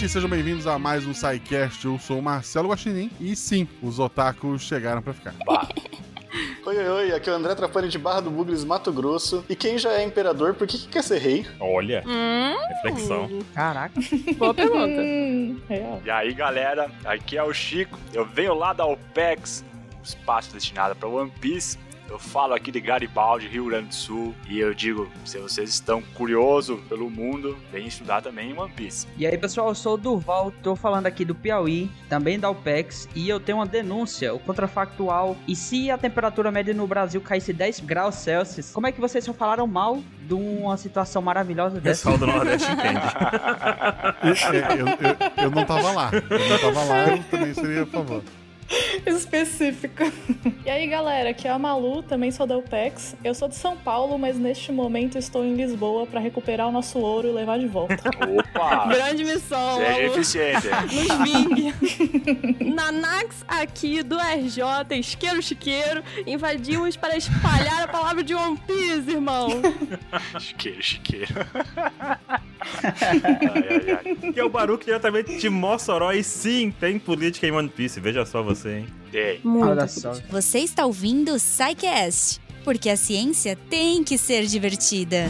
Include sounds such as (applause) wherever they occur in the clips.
ouvintes, sejam bem-vindos a mais um SciCast. Eu sou o Marcelo Guaxinim e sim, os otakus chegaram pra ficar. Oi, oi, oi, aqui é o André Trapani de Barra do Bugres, Mato Grosso. E quem já é imperador, por que, que quer ser rei? Olha, Hum, reflexão. Caraca. (laughs) boa pergunta. Hum, real. E aí, galera, aqui é o Chico. Eu venho lá da OPEX, espaço destinado para One Piece. Eu falo aqui de Garibaldi, Rio Grande do Sul, e eu digo, se vocês estão curiosos pelo mundo, vem estudar também One Piece. E aí, pessoal, eu sou o Durval, tô falando aqui do Piauí, também da UPEX, e eu tenho uma denúncia, o contrafactual. E se a temperatura média no Brasil caísse 10 graus Celsius, como é que vocês só falaram mal de uma situação maravilhosa O dessa? pessoal do Nordeste entende. (laughs) Eu, eu- eu não tava lá. Eu não tava lá, eu também seria a favor. (laughs) Específico. E aí, galera, aqui é a Malu, também sou da UPEX. Eu sou de São Paulo, mas neste momento estou em Lisboa para recuperar o nosso ouro e levar de volta. (laughs) Opa! Grande missão, Seja Malu. eficiente. (laughs) Nos vingue. Nanax aqui do RJ, isqueiro chiqueiro, invadimos para espalhar a palavra de One Piece, irmão. chiqueiro, chiqueiro. ai, ai, ai. Que é o Baruch diretamente de Mossoró. E sim, tem política em One Piece. Veja só você, hein? Ei, Olha só. Você está ouvindo o SciCast, porque a ciência tem que ser divertida.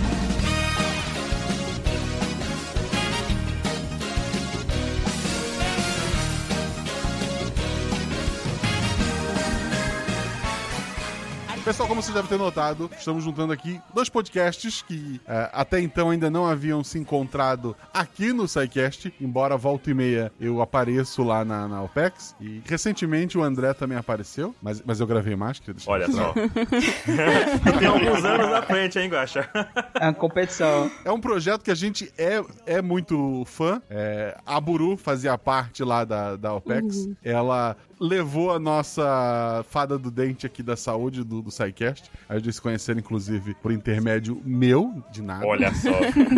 Pessoal, como vocês devem ter notado, estamos juntando aqui dois podcasts que é, até então ainda não haviam se encontrado aqui no SciCast, embora volta e meia eu apareço lá na, na OPEX. E recentemente o André também apareceu, mas, mas eu gravei mais, Olha só. (laughs) tem alguns anos na frente, hein, Guaxa? É uma competição. É um projeto que a gente é, é muito fã. É, a Buru fazia parte lá da, da OPEX. Ela levou a nossa fada do dente aqui da saúde do, do SciCast. A gente se conheceram, inclusive, por intermédio meu, de nada. Olha (laughs) só.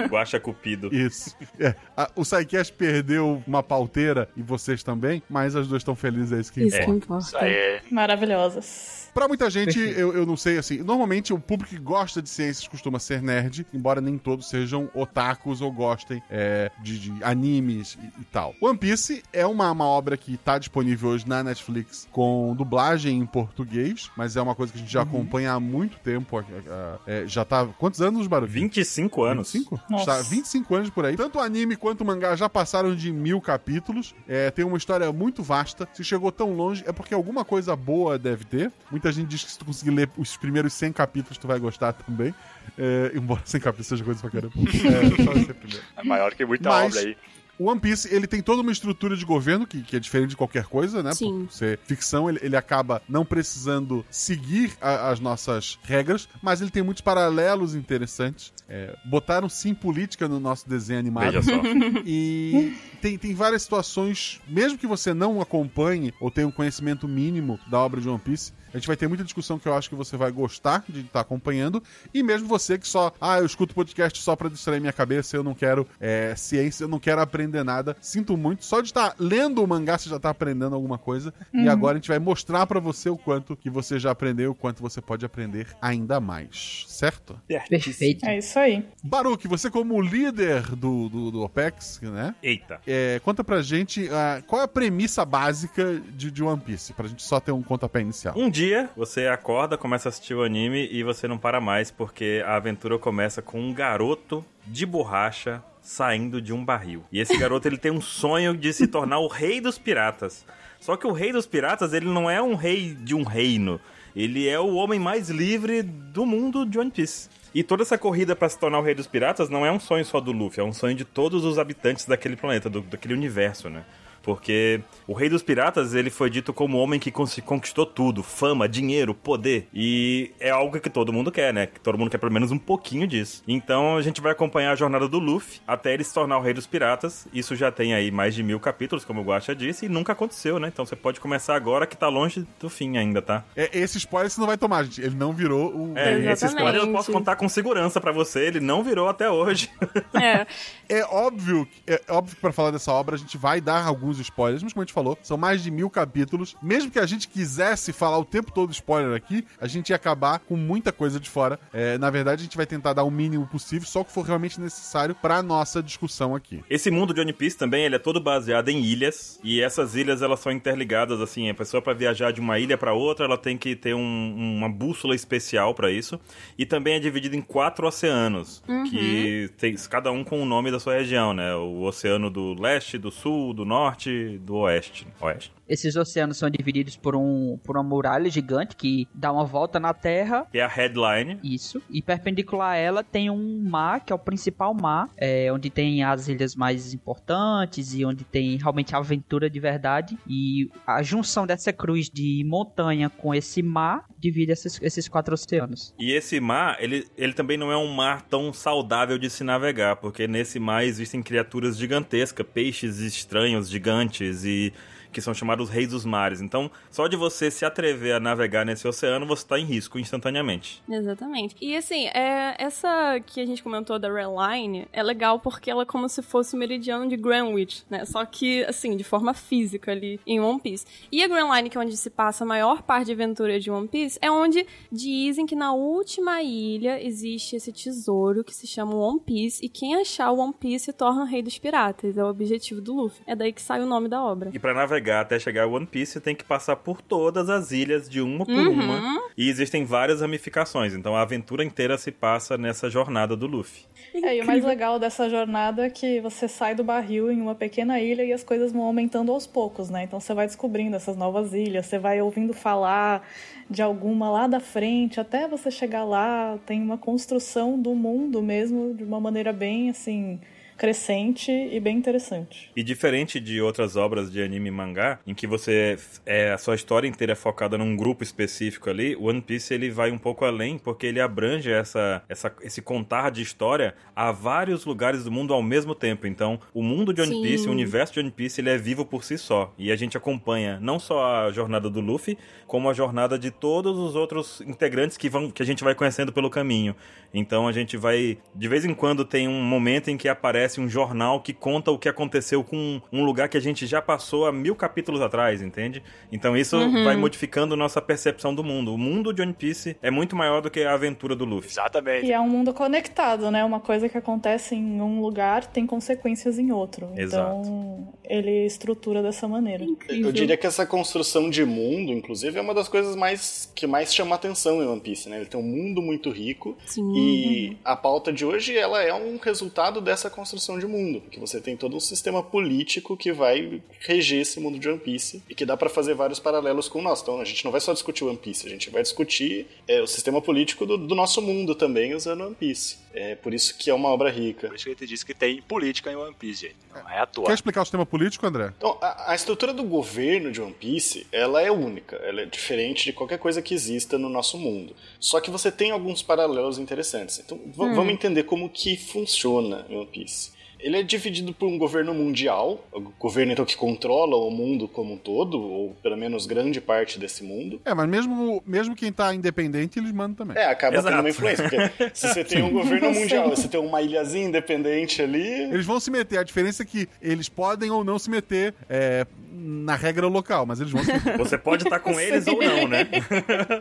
Guaxa Cupido. Isso. É, a- o SciCast perdeu uma pauteira e vocês também, mas as duas estão felizes, é isso que Isso importa. que isso importa. aí. Maravilhosas. Pra muita gente, eu, eu não sei, assim, normalmente o público que gosta de ciências costuma ser nerd, embora nem todos sejam otakus ou gostem é, de, de animes e, e tal. One Piece é uma, uma obra que tá disponível hoje na Netflix com dublagem em português, mas é uma coisa que a gente já acompanha há muito tempo. a- a- é, já tá. Quantos anos, Barulho? 25 anos. 25? Nossa. Está 25 anos por aí. Tanto o anime quanto o mangá já passaram de mil capítulos. É, tem uma história muito vasta. Se chegou tão longe, é porque alguma coisa boa deve ter. Muita gente diz que se tu conseguir ler os primeiros 100 capítulos, tu vai gostar também. É, embora 100 capítulos seja coisa pra caramba. (laughs) É, só esse primeiro. É maior que muita Mas- obra aí. O One Piece, ele tem toda uma estrutura de governo que, que é diferente de qualquer coisa, né? Sim. Por ser ficção, ele, ele acaba não precisando seguir a- as nossas regras, mas ele tem muitos paralelos interessantes. É, botaram sim política no nosso desenho animado. Veja só. E tem, tem várias situações, mesmo que você não acompanhe ou tenha um conhecimento mínimo da obra de One Piece, a gente vai ter muita discussão que eu acho que você vai gostar de estar acompanhando. E mesmo você que só, ah, eu escuto podcast só pra distrair minha cabeça, eu não quero é, ciência, eu não quero aprender nada. Sinto muito. Só de estar lendo o mangá, você já tá aprendendo alguma coisa. E agora a gente vai mostrar pra você o quanto que você já aprendeu, o quanto você pode aprender ainda mais. Certo? Perfeito. É isso aí. Baruque, você como líder do, do, do OPEX, né? Eita. É, conta pra gente ah, qual é a premissa básica de, de One Piece, pra gente só ter um pontapé inicial. Um dia você acorda, começa a assistir o anime e você não para mais porque a aventura começa com um garoto de borracha saindo de um barril. E esse garoto ele tem um sonho de se tornar o rei dos piratas. Só que o rei dos piratas ele não é um rei de um reino. Ele é o homem mais livre do mundo de One Piece. E toda essa corrida pra se tornar o rei dos piratas não é um sonho só do Luffy, é um sonho de todos os habitantes daquele planeta, do- daquele universo, né? Porque o rei dos piratas, ele foi dito como o homem que conquistou tudo, fama, dinheiro, poder. E é algo que todo mundo quer, né? Que todo mundo quer pelo menos um pouquinho disso. Então a gente vai acompanhar a jornada do Luffy até ele se tornar o rei dos piratas. Isso já tem aí mais de mil capítulos, como o Guaxa disse, e nunca aconteceu, né? Então você pode começar agora que tá longe do fim ainda, tá? É, esse spoiler você não vai tomar, gente. Ele não virou o. É, esse spoiler eu posso contar com segurança pra você, ele não virou até hoje. É, (laughs) É óbvio, é óbvio que pra falar dessa obra a gente vai dar alguns alguns spoilers, mas como a gente falou, são mais de mil capítulos. Mesmo que a gente quisesse falar o tempo todo spoiler aqui, a gente ia acabar com muita coisa de fora. É, na verdade, a gente vai tentar dar o mínimo possível, só o que for realmente necessário pra nossa discussão aqui. Esse mundo de One Piece também, ele é todo baseado em ilhas, e essas ilhas, elas são interligadas, assim, a pessoa para viajar de uma ilha para outra, ela tem que ter um, uma bússola especial para isso, e também é dividido em quatro oceanos, que tem cada um com o nome da sua região, né? O oceano do leste, do sul, do norte, do oeste. Oeste. Esses oceanos são divididos por, um, por uma muralha gigante que dá uma volta na Terra. Que é a headline. Isso. E perpendicular a ela tem um mar, que é o principal mar, é, onde tem as ilhas mais importantes e onde tem realmente aventura de verdade. E a junção dessa cruz de montanha com esse mar divide esses, esses quatro oceanos. E esse mar, ele, ele também não é um mar tão saudável de se navegar, porque nesse mar existem criaturas gigantescas, peixes estranhos, gigantes e que são chamados reis dos mares. Então, só de você se atrever a navegar nesse oceano, você está em risco instantaneamente. Exatamente. E assim, é, essa que a gente comentou da Red Line é legal porque ela é como se fosse o meridiano de Greenwich, né? Só que, assim, de forma física ali em One Piece. E a Grand Line, que é onde se passa a maior parte de aventura de One Piece, é onde dizem que na última ilha existe esse tesouro que se chama One Piece e quem achar o One Piece se torna o rei dos piratas. É o objetivo do Luffy. É daí que sai o nome da obra. E para navegar até chegar ao One Piece, tem que passar por todas as ilhas de uma por Uhum. uma. E existem várias ramificações. Então a aventura inteira se passa nessa jornada do Luffy. É, e o mais legal dessa jornada é que você sai do barril em uma pequena ilha e as coisas vão aumentando aos poucos, né? Então você vai descobrindo essas novas ilhas, você vai ouvindo falar de alguma lá da frente, até você chegar lá, tem uma construção do mundo mesmo de uma maneira bem assim crescente e bem interessante. E diferente de outras obras de anime e mangá, em que você é a sua história inteira é focada num grupo específico ali, o One Piece ele vai um pouco além, porque ele abrange essa, essa, esse contar de história a vários lugares do mundo ao mesmo tempo. Então, o mundo de One Sim. Piece, o universo de One Piece, ele é vivo por si só. E a gente acompanha não só a jornada do Luffy, como a jornada de todos os outros integrantes que, vão, que a gente vai conhecendo pelo caminho. Então a gente vai. De vez em quando tem um momento em que aparece um jornal que conta o que aconteceu com um lugar que a gente já passou há mil capítulos atrás, entende? Então isso vai modificando nossa percepção do mundo. O mundo de One Piece é muito maior do que a aventura do Luffy. Exatamente. E é um mundo conectado, né? Uma coisa que acontece em um lugar tem consequências em outro. Exato. Então, ele estrutura dessa maneira. Eu diria que essa construção de mundo, inclusive, é uma das coisas mais que mais chama atenção em One Piece, né? Ele tem um mundo muito rico Sim. e a pauta de hoje ela é um resultado dessa construção de mundo, porque você tem todo um sistema político que vai reger esse mundo de One Piece e que dá pra fazer vários paralelos com o nosso. Então a gente não vai só discutir One Piece, a gente vai discutir é, o sistema político do, do nosso mundo também usando One Piece. É por isso que é uma obra rica. Por isso que ele te disse que tem política em One Piece, gente. Não é à toa. Quer explicar o sistema político, André? Então, a, a estrutura do governo de One Piece, ela é única, ela é diferente de qualquer coisa que exista no nosso mundo. Só que você tem alguns paralelos interessantes. Então, v- vamos entender como que funciona One Piece. Ele é dividido por um governo mundial, o governo então que controla o mundo como um todo, ou pelo menos grande parte desse mundo. É, mas mesmo, mesmo quem tá independente, eles mandam também. É, acaba Exato. tendo uma influência, porque (laughs) se você tem um governo mundial, você tem uma ilhazinha independente ali, Eles vão se meter. A diferença é que eles podem ou não se meter é, na regra local, mas eles vão se meter. (laughs) Você pode estar com eles ou não, né? (laughs)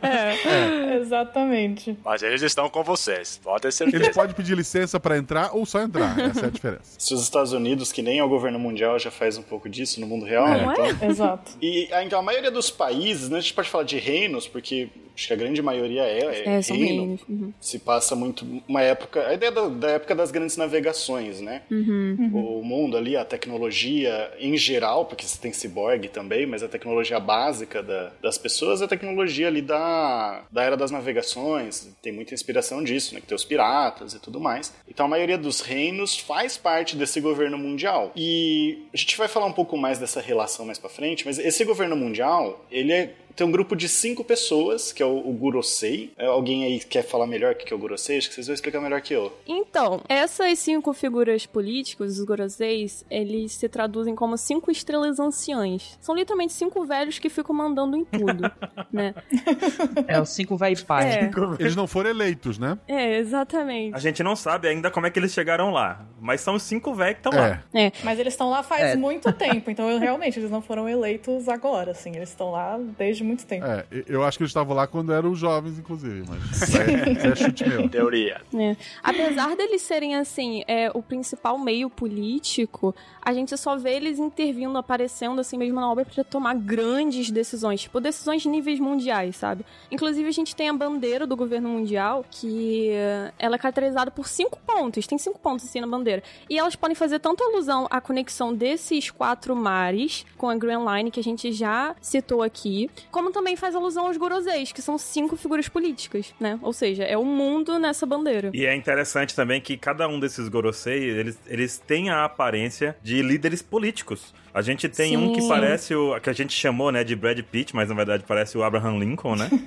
É, exatamente. Mas eles estão com vocês, pode ter certeza. Eles podem pedir licença pra entrar ou só entrar. Essa é a diferença. Se os Estados Unidos, que nem é o governo mundial, já faz um pouco disso no mundo real, É. né? Então, Exato. E então a maioria dos países, né, a gente pode falar de reinos, porque acho que a grande maioria é, é É, reino. Uhum. Se passa muito uma época, a ideia da, da época das grandes navegações, né? O mundo ali, a tecnologia em geral, porque você tem ciborgue também, mas a tecnologia básica da- das pessoas é a tecnologia ali da, da era das navegações. Tem muita inspiração disso, né? Que tem os piratas e tudo mais. Então a maioria dos reinos faz parte desse governo mundial. E a gente vai falar um pouco mais dessa relação mais pra frente, mas esse governo mundial, ele é tem um grupo de cinco pessoas, que é o, o Gurosei. É, alguém aí quer falar melhor o que é o Gurosei? Acho que vocês vão explicar melhor que eu. Então, essas cinco figuras políticas, os Goroseis, eles se traduzem como cinco estrelas anciãs. São literalmente cinco velhos que ficam mandando em tudo, (laughs) né? É o cinco vai pai. É. Eles não foram eleitos, né? É, exatamente. A gente não sabe ainda como é que eles chegaram lá, mas são os cinco velhos que estão É. lá. É. Mas eles estão lá faz É. muito tempo, então eu- realmente eles não foram eleitos agora, assim. Eles estão lá desde muito tempo. É, eu acho que eles estavam lá quando eram jovens, inclusive, mas (laughs) isso é, é chute meu. Teoria. É. Apesar deles serem, assim, é, o principal meio político, a gente só vê eles intervindo, aparecendo, assim mesmo na obra pra tomar grandes decisões, tipo, decisões de níveis mundiais, sabe? Inclusive, a gente tem a bandeira do governo mundial, que ela é caracterizada por cinco pontos, tem cinco pontos, assim, na bandeira. E elas podem fazer tanto alusão à conexão desses quatro mares com a Grand Line, que a gente já citou aqui, como também faz alusão aos Goroseis, que são cinco figuras políticas, né? Ou seja, é o mundo nessa bandeira. E é interessante também que cada um desses Gorosei, eles, eles têm a aparência de líderes políticos. A gente tem um que Sim. parece o que a gente chamou, né, de Brad Pitt, mas na verdade parece o Abraham Lincoln, né? (laughs)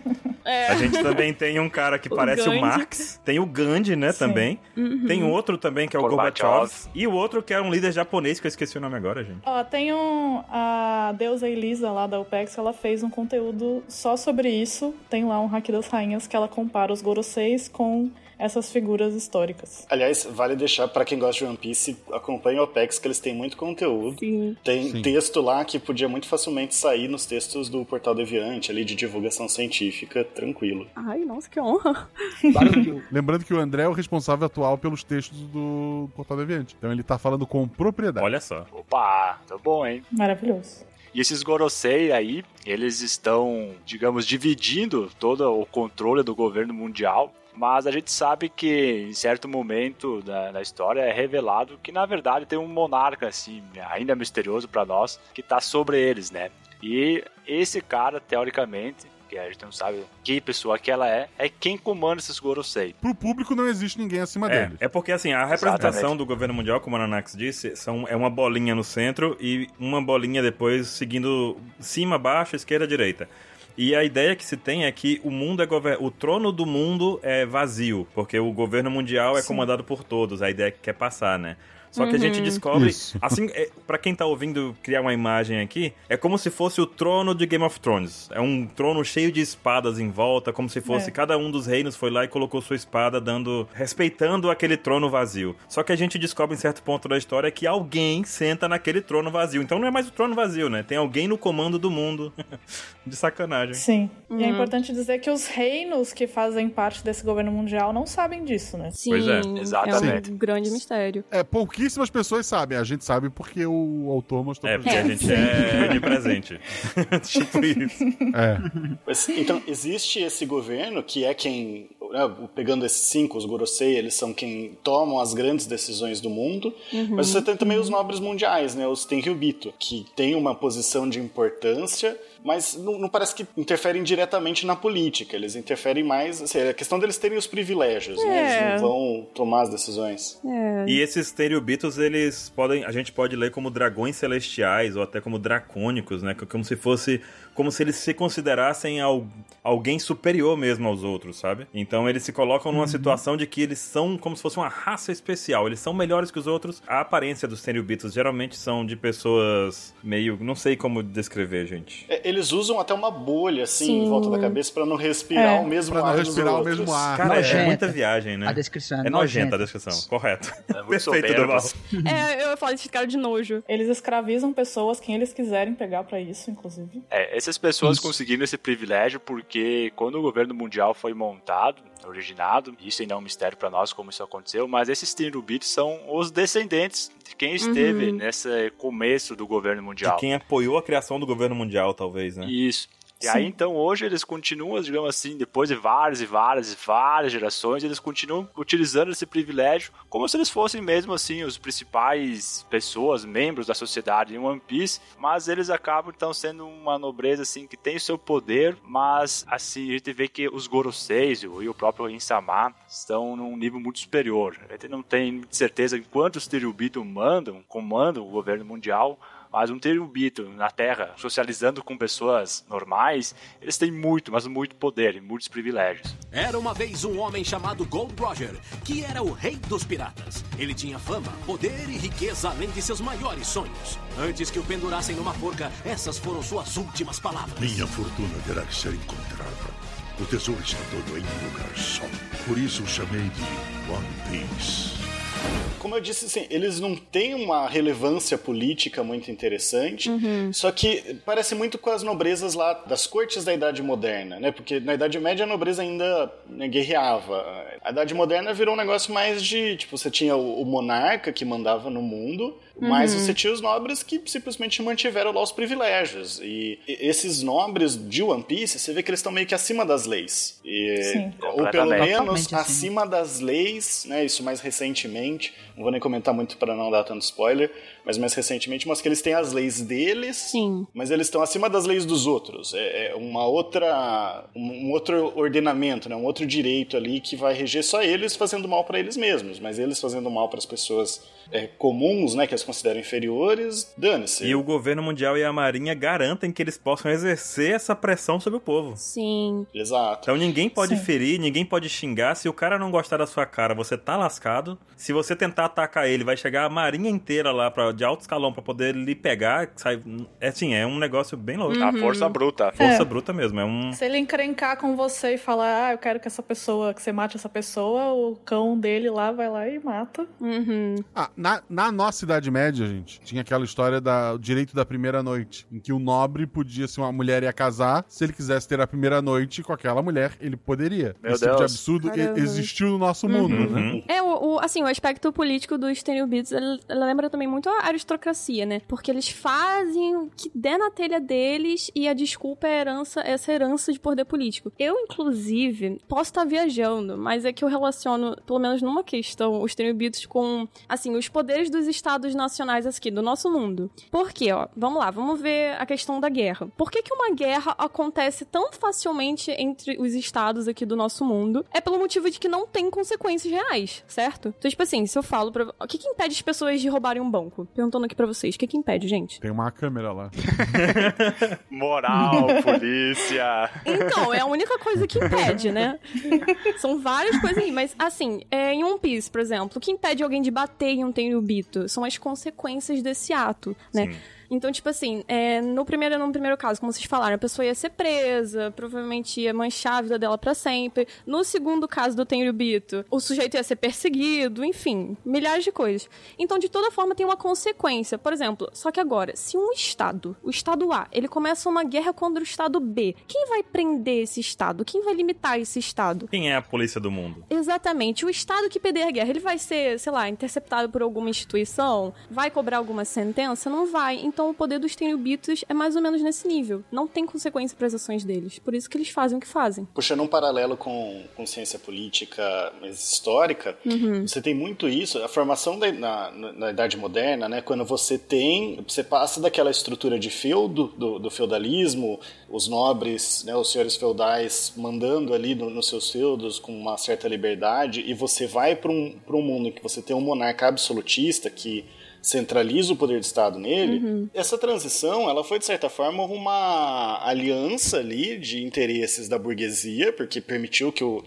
É. A gente também tem um cara que O parece o Gandhi. Marx, tem o Gandhi, né, também. Uhum. Tem outro também que é o Gorbachev. Gorbachev e o outro que é um líder japonês que eu esqueci o nome agora, gente. Ó, tem um. A deusa Elisa lá da OPEX, ela fez um conteúdo só sobre isso. Tem lá um hack das rainhas que ela compara os Goroseis com essas figuras históricas. Aliás, vale deixar pra quem gosta de One Piece, acompanhe o OPEX, que eles têm muito conteúdo. Sim. Tem Sim. texto lá que podia muito facilmente sair nos textos do Portal Deviante, ali de divulgação científica, tranquilo. Ai, nossa, que honra. (laughs) Lembrando que o André é o responsável atual pelos textos do Portal Deviante. Então ele tá falando com propriedade. Olha só. Opa, tá bom, hein? Maravilhoso. E esses Gorosei aí, eles estão, digamos, dividindo todo o controle do governo mundial. Mas a gente sabe que em certo momento da, da história é revelado que na verdade tem um monarca assim, ainda misterioso pra nós, que tá sobre eles, né? E esse cara, teoricamente, que a gente não sabe que pessoa que ela é, é quem comanda esses Gorosei. Pro público não existe ninguém acima É, deles. é porque assim, a representação Exatamente. do governo mundial, como a Nanax disse, são, é uma bolinha no centro e uma bolinha depois seguindo cima, baixo, esquerda, direita. E a ideia que se tem é que o mundo é o trono do mundo é vazio, porque o governo mundial é Sim. comandado por todos, a ideia que quer passar, né? Só que a gente descobre, Isso. assim, é, para quem tá ouvindo criar uma imagem aqui, é como se fosse o trono de Game of Thrones. É um trono cheio de espadas em volta, como se fosse É. cada um dos reinos foi lá e colocou sua espada dando, respeitando aquele trono vazio. Só que a gente descobre em certo ponto da história que alguém senta naquele trono vazio. Então não é mais o trono vazio, né? Tem alguém no comando do mundo. (laughs) de sacanagem. Sim. E é Uhum. importante dizer que os reinos que fazem parte desse governo mundial não sabem disso, né? Sim, Pois é. Exatamente. é um grande mistério. É, pouquíssimas pessoas sabem. A gente sabe porque o autor mostrou É, pra porque a gente. é de presente. (laughs) tipo isso. É. Mas, então, existe esse governo que é quem, né, pegando esses cinco, os Gorosei, eles são quem tomam as grandes decisões do mundo, mas você tem também os nobres mundiais, né, os Tenryubito, que tem uma posição de importância, mas não, não parece que interferem diretamente na política, eles interferem mais, assim, é a questão deles terem os privilégios, né, É. eles não vão tomar as decisões. É. E esses Teriubitos, eles podem. A gente pode ler como dragões celestiais ou até como dracônicos, né? Como se fosse. Como se eles se considerassem al- alguém superior mesmo aos outros, sabe? Então eles se colocam numa situação de que eles são como se fosse uma raça especial. Eles são melhores que os outros. A aparência dos Teriubitos geralmente são de pessoas meio. Não sei como descrever, gente. É, Eles usam até uma bolha, assim, Sim. em volta da cabeça para não respirar É. o mesmo Pra não ar dos respirar o outros. mesmo ar. Cara, é Nojenta. muita viagem, né? A descrição é É nojenta nojenta. a descrição, correto. É muito Perfeito. Duval. (laughs) É, eu ia falar desse cara de nojo. Eles escravizam pessoas, quem eles quiserem pegar pra isso, inclusive. É, essas pessoas Isso. conseguiram esse privilégio porque quando o governo mundial foi montado, originado, isso ainda é um mistério pra nós como isso aconteceu, mas esses Tenryubitos são os descendentes de quem esteve nesse começo do governo De mundial. quem apoiou a criação do governo mundial, talvez, né? Isso. E Sim. aí, então, hoje eles continuam, digamos assim, depois de várias e várias e várias gerações, eles continuam utilizando esse privilégio como se eles fossem mesmo, assim, os principais pessoas, membros da sociedade em One Piece, mas eles acabam, então, sendo uma nobreza, assim, que tem o seu poder, mas, assim, a gente vê que os Goroseis e o próprio Insama estão num nível muito superior. A gente não tem certeza em quantos Teriubito mandam, comandam o governo mundial, Mas um Tenryubito na Terra, socializando com pessoas normais, eles têm muito, mas muito poder e muitos privilégios. Era uma vez um homem chamado Gold Roger, que era o rei dos piratas. Ele tinha fama, poder e riqueza além de seus maiores sonhos. Antes que o pendurassem numa forca, essas foram suas últimas palavras. Minha fortuna terá que ser encontrada. O tesouro está todo em um lugar só. Por isso o chamei de One Piece. Como eu disse, assim, eles não têm uma relevância política muito interessante, só que parece muito com as nobrezas lá das cortes da Idade Moderna, né? Porque na Idade Média a nobreza ainda né, guerreava. A Idade Moderna virou um negócio mais de, tipo, você tinha o, o monarca que mandava no mundo, mas você tinha os nobres que simplesmente mantiveram lá os privilégios. E esses nobres de One Piece, você vê que eles estão meio que acima das leis. E- Sim. ou pelo menos assim. acima das leis, né? Isso mais recentemente. change. Não vou nem comentar muito para não dar tanto spoiler, mas mais recentemente, mas que eles têm as leis deles, Sim. mas eles estão acima das leis dos outros. É é uma outra, um um outro ordenamento, né? Um outro direito ali que vai reger só eles fazendo mal para eles mesmos, mas eles fazendo mal para as pessoas é, comuns, né? Que eles consideram inferiores, dane-se. E o governo mundial e a marinha garantem que eles possam exercer essa pressão sobre o povo. Sim. Exato. Então ninguém pode Sim. ferir, ninguém pode xingar. Se o cara não gostar da sua cara, você tá lascado. Se você tentar atacar ele, vai chegar a marinha inteira lá pra, de alto escalão pra poder lhe pegar. Sai, é assim, é um negócio bem louco. A força bruta. Força É. bruta mesmo. É um. Se ele encrencar com você e falar, ah, eu quero que essa pessoa, que você mate essa pessoa, o cão dele lá vai lá e mata. Uhum. Ah, na, na nossa Idade Média, gente, tinha aquela história do direito da primeira noite, em que o nobre podia, se uma mulher ia casar, se ele quisesse ter a primeira noite com aquela mulher, ele poderia. Meu Esse tipo de Deus. absurdo e- Caramba. existiu no nosso mundo, né? Uhum. É, o, o- assim, o aspecto político dos Tenryubits, ele, ele lembra também muito a aristocracia, né? Porque eles fazem o que der na telha deles e a desculpa é herança, essa herança de poder político. Eu, inclusive, posso estar viajando, mas é que eu relaciono, pelo menos numa questão, os Tenryubits com, assim, os poderes dos estados nacionais aqui, do nosso mundo. Por quê, ó? Vamos lá, vamos ver a questão da guerra. Por que que uma guerra acontece tão facilmente entre os estados aqui do nosso mundo? É pelo motivo de que não tem consequências reais, certo? Então, tipo assim, se eu falo pra... O que que impede as pessoas de roubarem um banco? Perguntando aqui pra vocês, o que que impede, gente? Tem uma câmera lá. (laughs) Moral, polícia. Então, é a única coisa que impede, né? São várias coisas aí, mas assim, é, em One Piece, por exemplo, o que impede alguém de bater em um Tenryubito são as consequências desse ato, né? Sim. Então, tipo assim, é, no, primeiro, no primeiro caso, como vocês falaram, a pessoa ia ser presa, provavelmente ia manchar a vida dela pra sempre. No segundo caso do Tenryubito, o sujeito ia ser perseguido, enfim, milhares de coisas. Então, de toda forma, tem uma consequência. Por exemplo, só que agora, se um Estado, o Estado A, ele começa uma guerra contra o Estado B, quem vai prender esse Estado? Quem vai limitar esse Estado? Quem é a polícia do mundo? Exatamente. O Estado que perder a guerra, ele vai ser, sei lá, interceptado por alguma instituição? Vai cobrar alguma sentença? Não vai. Então o poder dos Tenryubitos é mais ou menos nesse nível. Não tem consequência para as ações deles. Por isso que eles fazem o que fazem. Puxando um paralelo com, com ciência política mais histórica, você tem muito isso. A formação da, na, na Idade Moderna, né, quando você tem. Você passa daquela estrutura de feudo, do, do feudalismo, os nobres, né, os senhores feudais mandando ali no- nos seus feudos com uma certa liberdade, e você vai para um, pra um mundo em que você tem um monarca absolutista que centraliza o poder do Estado nele, essa transição ela foi de certa forma uma aliança ali de interesses da burguesia, porque permitiu que o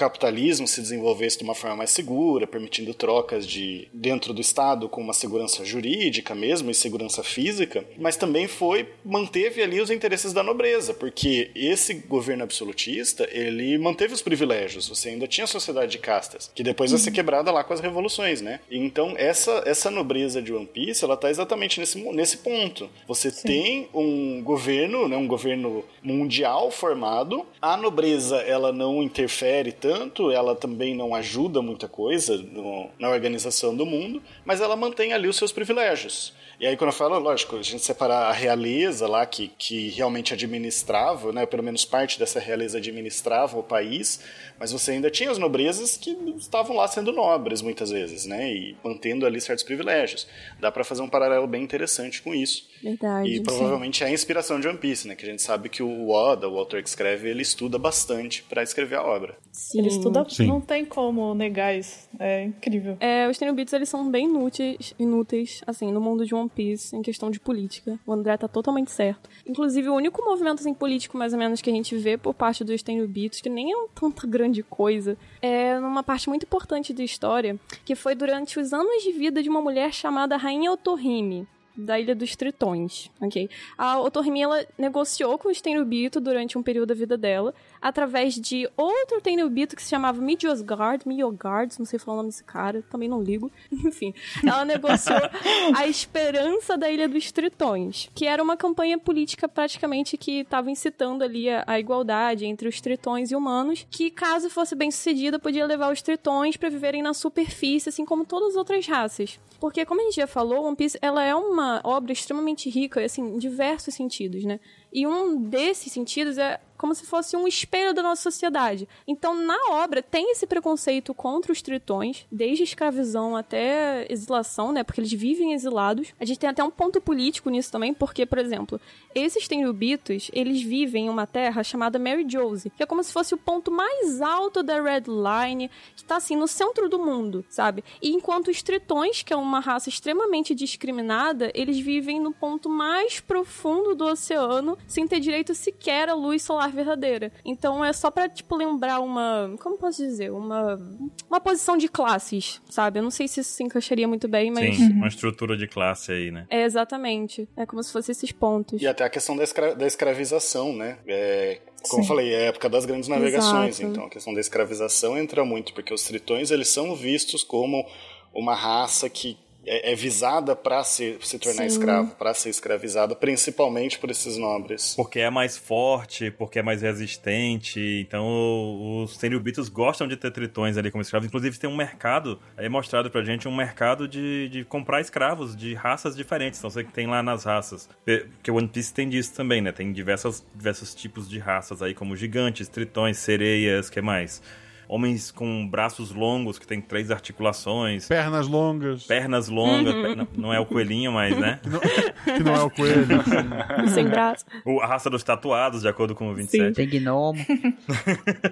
capitalismo se desenvolvesse de uma forma mais segura, permitindo trocas de dentro do Estado com uma segurança jurídica mesmo e segurança física, mas também foi manteve ali os interesses da nobreza, porque esse governo absolutista ele manteve os privilégios. Você ainda tinha a sociedade de castas, que depois vai ser quebrada lá com as revoluções, né? Então essa essa nobreza de One Piece ela está exatamente nesse nesse ponto. Você tem um governo, né, um governo mundial formado. A nobreza ela não interfere tanto, ela também não ajuda muita coisa no- na organização do mundo, mas ela mantém ali os seus privilégios. E aí, quando eu falo, lógico, a gente separar a realeza lá, que, que realmente administrava, né, pelo menos parte dessa realeza administrava o país, mas você ainda tinha as nobrezas que estavam lá sendo nobres, muitas vezes, né, e mantendo ali certos privilégios. Dá pra fazer um paralelo bem interessante com isso. Verdade. E provavelmente é a inspiração de One Piece, né? Que a gente sabe que o Oda, o autor que escreve, ele estuda bastante pra escrever a obra. Sim. Ele estuda, Sim. não tem como negar isso. É incrível. É, os Tenryubits, eles são bem inúteis, inúteis, assim, no mundo de One Piece, em questão de política. O André tá totalmente certo. Inclusive, o único movimento, assim, político, mais ou menos, que a gente vê por parte dos Tenryubits, que nem é um tanta (laughs) grande coisa, é numa parte muito importante da história, que foi durante os anos de vida de uma mulher chamada Rainha Otohime da Ilha dos Tritões, ok? A Otohime, ela negociou com os Tenryubito durante um período da vida dela, através de outro Tenryubito que se chamava Midiosgard, Miogard, não sei falar o nome desse cara, também não ligo. (laughs) Enfim, ela negociou a esperança da Ilha dos Tritões, que era uma campanha política praticamente que estava incitando ali a, a igualdade entre os tritões e humanos, que caso fosse bem sucedida, podia levar os tritões para viverem na superfície, assim como todas as outras raças. Porque, como a gente já falou, One Piece ela é uma obra extremamente rica, assim, em diversos sentidos, né? E um desses sentidos é como se fosse um espelho da nossa sociedade. Então, na obra, tem esse preconceito contra os tritões, desde escravização até exilação, né? Porque eles vivem exilados. A gente tem até um ponto político nisso também, porque, por exemplo, esses Tenryubitos, eles vivem em uma terra chamada Mary Josie, que é como se fosse o ponto mais alto da Red Line, que tá, assim, no centro do mundo, sabe? E enquanto os tritões, que é uma raça extremamente discriminada, eles vivem no ponto mais profundo do oceano, sem ter direito sequer à luz solar verdadeira. Então é só pra, tipo, lembrar uma. Como posso dizer? Uma. Uma posição de classes, sabe? Eu não sei se isso se encaixaria muito bem, mas. Sim, uma estrutura de classe aí, né? É, exatamente. É como se fossem esses pontos. E até a questão da, escra da escravização, né? É, como Sim. eu falei, é a época das grandes navegações, Exato. então a questão da escravização entra muito, porque os tritões eles são vistos como uma raça que é, é visada para se, se tornar Sim. escravo, para ser escravizada, principalmente por esses nobres. Porque é mais forte, porque é mais resistente. Então os Tenryubitos gostam de ter tritões ali como escravos. Inclusive tem um mercado, é mostrado pra gente um mercado de, de comprar escravos de raças diferentes. Então você que tem lá nas raças. Porque o One Piece tem disso também, né? Tem diversas, diversos tipos de raças aí, como gigantes, tritões, sereias, que mais? Homens com braços longos, que tem três articulações. Pernas longas, Pernas longas, perna- não é o coelhinho, mas, né? que não é o (laughs) coelho. assim. Sem braço. O- a raça dos tatuados, de acordo com o 27. Tem gnomo.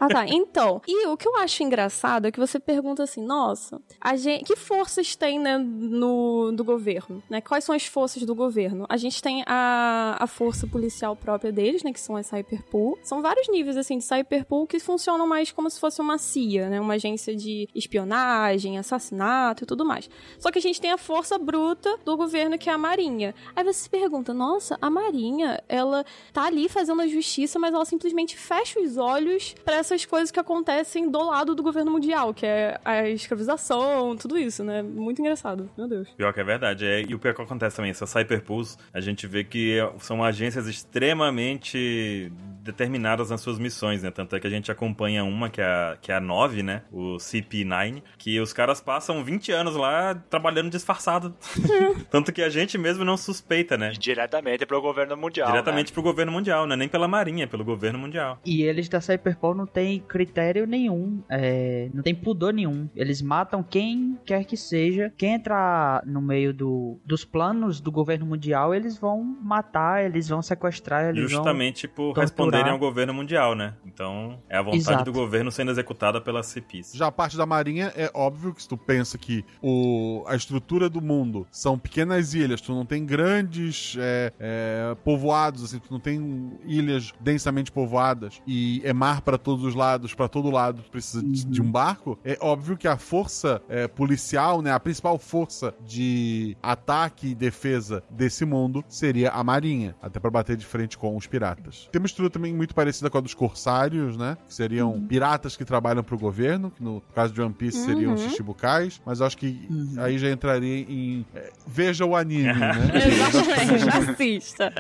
Ah, tá. Então, e o que eu acho engraçado é que você pergunta assim, nossa, a gente, que forças tem, né, no, do governo, né? Quais são as forças do governo? A gente tem a, a força policial própria deles, né, que são as Cyberpool. São vários níveis, assim, de Cyberpool que funcionam mais como se fosse uma CIA, né? Uma agência de espionagem, assassinato e tudo mais. Só que a gente tem a força bruta do governo, que é a Marinha. Aí você se pergunta, nossa, a Marinha, ela tá ali fazendo a justiça, mas ela simplesmente fecha os olhos pra essas coisas que acontecem do lado do governo mundial, que é a escravização, tudo isso, né? Muito engraçado, meu Deus. Pior que é verdade. É, e o pior que acontece também, essas Cyberpools, a gente vê que são agências extremamente determinadas nas suas missões, né? Tanto é que a gente acompanha uma, que é a, que é a 9, né? O CP9, que os caras passam 20 anos lá trabalhando disfarçado. (laughs) Tanto que a gente mesmo não suspeita, né? Diretamente pro governo mundial. Diretamente né? pro governo mundial, não é nem pela marinha, é pelo governo mundial. E eles da Cyberpol não tem critério nenhum, é, não tem pudor nenhum. Eles matam quem quer que seja. Quem entrar no meio do, dos planos do governo mundial, eles vão matar, eles vão sequestrar, eles Justamente por torturar. Responderem ao governo mundial, né? Então, é a vontade Exato. do governo sendo executada pela CPs. Já a parte da marinha é óbvio que se tu pensa que o, a estrutura do mundo são pequenas ilhas, tu não tem grandes é, é, povoados, assim, tu não tem ilhas densamente povoadas e é mar pra todos os lados, pra todo lado tu precisa de, de um barco, é óbvio que a força é, policial, né, a principal força de ataque e defesa desse mundo seria a marinha, até pra bater de frente com os piratas. Tem uma estrutura também muito parecida com a dos corsários, né, que seriam piratas que trabalham pro governo, que no caso de One Piece seriam os Shichibukais, mas eu acho que aí já entraria em é, veja o anime, né? (laughs) Exatamente, assista.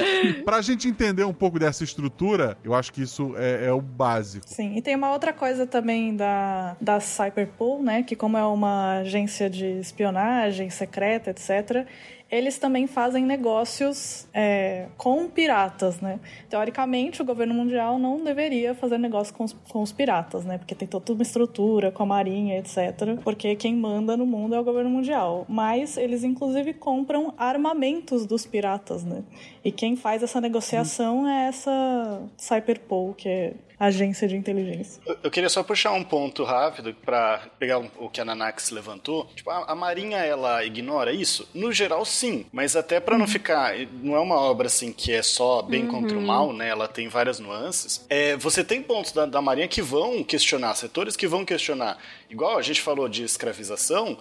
pra gente entender um pouco dessa estrutura, eu acho que isso é, é o básico. Sim, e tem uma outra coisa também da, da Cyberpool, né? Que como é uma agência de espionagem secreta, etc., eles também fazem negócios é, com piratas, né? Teoricamente, o governo mundial não deveria fazer negócio com os, com os piratas, né? Porque tem toda uma estrutura com a marinha, etc. Porque quem manda no mundo é o governo mundial. Mas eles, inclusive, compram armamentos dos piratas, né? E quem faz essa negociação é essa Cyberpol, que é agência de inteligência. Eu, queria só puxar um ponto rápido para pegar o que a Nanax levantou. Tipo, a, a, Marinha ela ignora isso? No geral, sim, mas até para uhum. não ficar, não é uma obra assim que é só bem uhum. contra o mal, né? Ela tem várias nuances. É, você tem pontos da, da Marinha que vão questionar, setores que vão questionar. Igual a gente falou de escravização,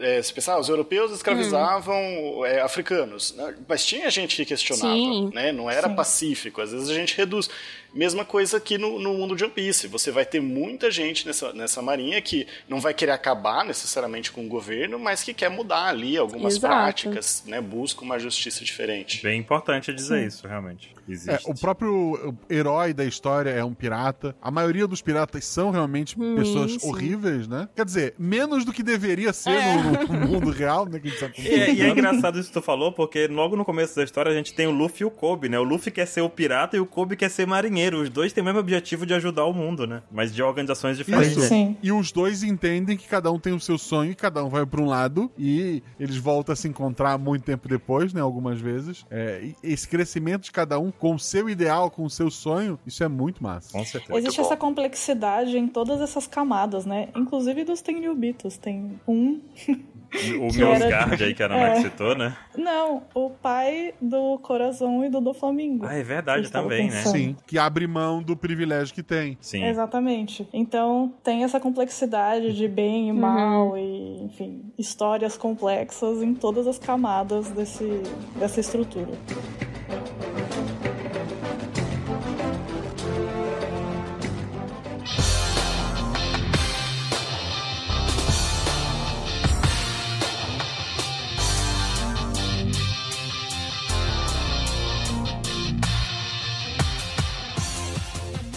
é, se pensar, os europeus escravizavam hum. é, africanos, né? mas tinha gente que questionava, Sim. né? Não era Sim. pacífico. Às vezes a gente reduz. Mesma coisa aqui no, no mundo de One Piece. Você vai ter muita gente nessa, nessa marinha que não vai querer acabar necessariamente com o governo, mas que quer mudar ali algumas Exato. práticas, né? Busca uma justiça diferente. Bem importante dizer Sim. isso, realmente. É, o próprio herói da história é um pirata. A maioria dos piratas são realmente hum, pessoas horríveis, né? Quer dizer, menos do que deveria ser é. no, no, mundo real, né? Que a gente tá e, e é engraçado isso que tu falou, porque logo no começo da história a gente tem o Luffy e o Kobe, né? O Luffy quer ser o pirata e o Kobe quer ser marinheiro. Os dois têm o mesmo objetivo de ajudar o mundo, né? Mas de organizações diferentes. Isso. Sim. E os dois entendem que cada um tem o seu sonho e cada um vai para um lado e eles voltam a se encontrar muito tempo depois, né? Algumas vezes. É, esse crescimento de cada um com o seu ideal, com o seu sonho, isso é muito massa. Com certeza. Existe essa complexidade em todas essas camadas, né? Inclusive dos Tenryubitos. Tem um O (laughs) era... aí que a Ana (laughs) é. citou, né? Não, o pai do Corazon e do do Flamingo. Ah, é verdade também, né? Sim, que abre mão do privilégio que tem. Sim. Exatamente. Então tem essa complexidade de bem e uhum. mal uhum. e, enfim, histórias complexas em todas as camadas desse, dessa estrutura.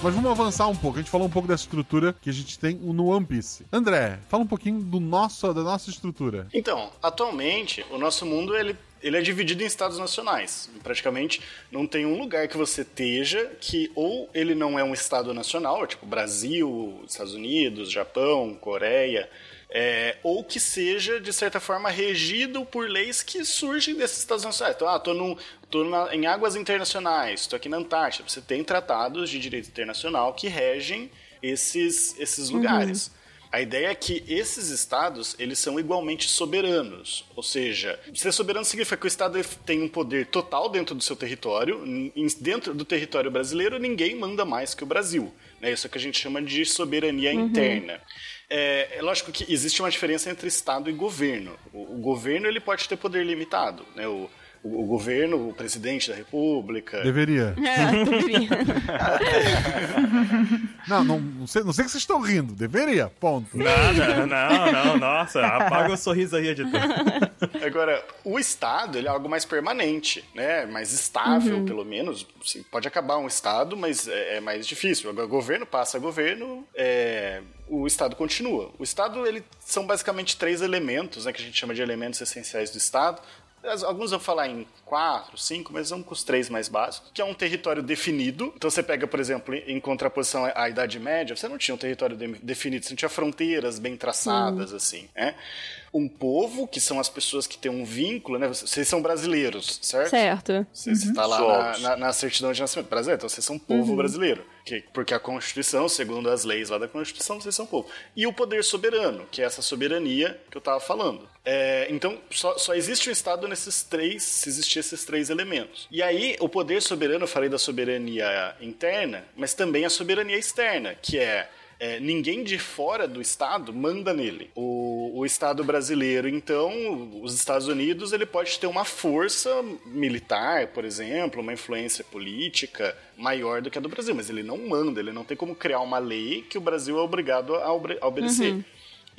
Mas vamos avançar um pouco. A gente falou um pouco dessa estrutura que a gente tem no One Piece. André, fala um pouquinho do nosso, da nossa estrutura. Então, atualmente, o nosso mundo ele ele é dividido em estados nacionais. Praticamente não tem um lugar que você esteja que ou ele não é um estado nacional, tipo Brasil, Estados Unidos, Japão, Coreia, é, ou que seja, de certa forma, regido por leis que surgem desses estados nacionais. Então, ah, tô, num, tô na, em águas internacionais, estou aqui na Antártida. Você tem tratados de direito internacional que regem esses, esses lugares. Uhum. A ideia é que esses estados, eles são igualmente soberanos. Ou seja, ser soberano significa que o estado tem um poder total dentro do seu território. Dentro do território brasileiro, ninguém manda mais que o Brasil. Né? Isso é que a gente chama de soberania uhum. interna. É, é, lógico que existe uma diferença entre Estado e governo. O, o governo ele pode ter poder limitado. Né? O, o, o, governo, o presidente da república. Deveria. É, deveria. (laughs) não, não, não, sei, não sei que vocês estão rindo. Deveria, ponto. Nada, não, não, nossa, apaga o sorriso aí, editor. (laughs) Agora, o Estado, ele é algo mais permanente, né? Mais estável, uhum. pelo menos. Assim, pode acabar um Estado, mas é, é mais difícil. Agora, governo passa governo, é, o Estado continua. O Estado, ele são basicamente três elementos, né, que a gente chama de elementos essenciais do Estado. Alguns vão falar em quatro, cinco, mas vamos com os três mais básicos, que é um território definido. Então você pega, por exemplo, em contraposição à Idade Média, você não tinha um território de definido, você não tinha fronteiras bem traçadas, assim, né? Um povo, que são as pessoas que têm um vínculo, né? Vocês são brasileiros, certo? Certo. Você está uhum. lá na, na, na, certidão de nascimento brasileiro, então vocês são um povo uhum. brasileiro. Que, porque a Constituição, segundo as leis lá da Constituição, vocês são um povo. E o poder soberano, que é essa soberania que eu estava falando. É, então, só, só existe um Estado nesses três, se existir esses três elementos. E aí, o poder soberano, eu falei da soberania interna, mas também a soberania externa, que é é, ninguém de fora do Estado manda nele. O, o Estado brasileiro, então, os Estados Unidos, ele pode ter uma força militar, por exemplo, uma influência política maior do que a do Brasil, mas ele não manda, ele não tem como criar uma lei que o Brasil é obrigado a, a obedecer. Uhum.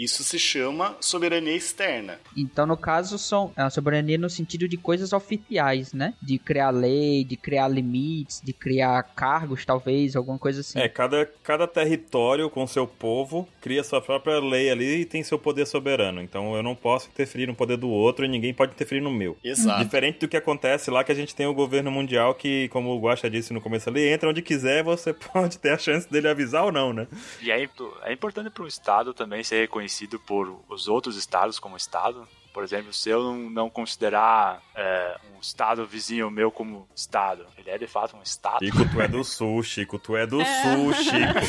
Isso se chama soberania externa. Então, no caso, são a soberania no sentido de coisas oficiais, né? De criar lei, de criar limites, de criar cargos, talvez, alguma coisa assim. É, cada, cada território com seu povo cria sua própria lei ali e tem seu poder soberano. Então eu não posso interferir no poder do outro e ninguém pode interferir no meu. Exato. Diferente do que acontece lá que a gente tem o governo mundial que, como o Guaxa disse no começo ali, entra onde quiser, você (laughs) pode ter a chance dele avisar ou não, né? E é, é importante para um estado também ser reconhecido por os outros estados como estado. Por exemplo, se eu não, não considerar é, um estado vizinho meu como estado, ele é de fato um estado. Chico, tu é do sul, Chico, tu é do sul, Chico.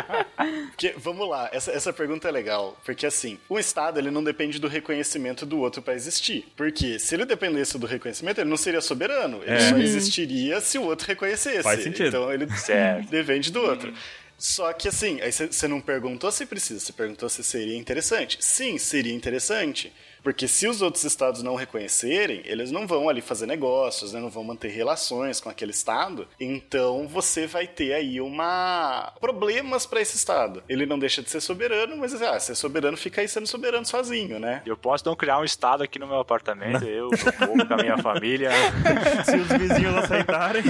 (laughs) Porque, vamos lá, essa, essa pergunta é legal, porque assim, um Estado ele não depende do reconhecimento do outro para existir. Porque se ele dependesse do reconhecimento, ele não seria soberano. Ele É. só existiria se o outro reconhecesse. Faz sentido. Então ele Certo. depende do outro. Só que assim, aí você não perguntou se precisa, você perguntou se seria interessante. Sim, seria interessante. Porque se os outros estados não reconhecerem, eles não vão ali fazer negócios, né? não vão manter relações com aquele estado. Então você vai ter aí uma problemas para esse estado. Ele não deixa de ser soberano, mas ah, ser soberano fica aí sendo soberano sozinho, né? Eu posso não criar um estado aqui no meu apartamento, eu, meu povo, com a minha família. (laughs) Se os vizinhos aceitarem.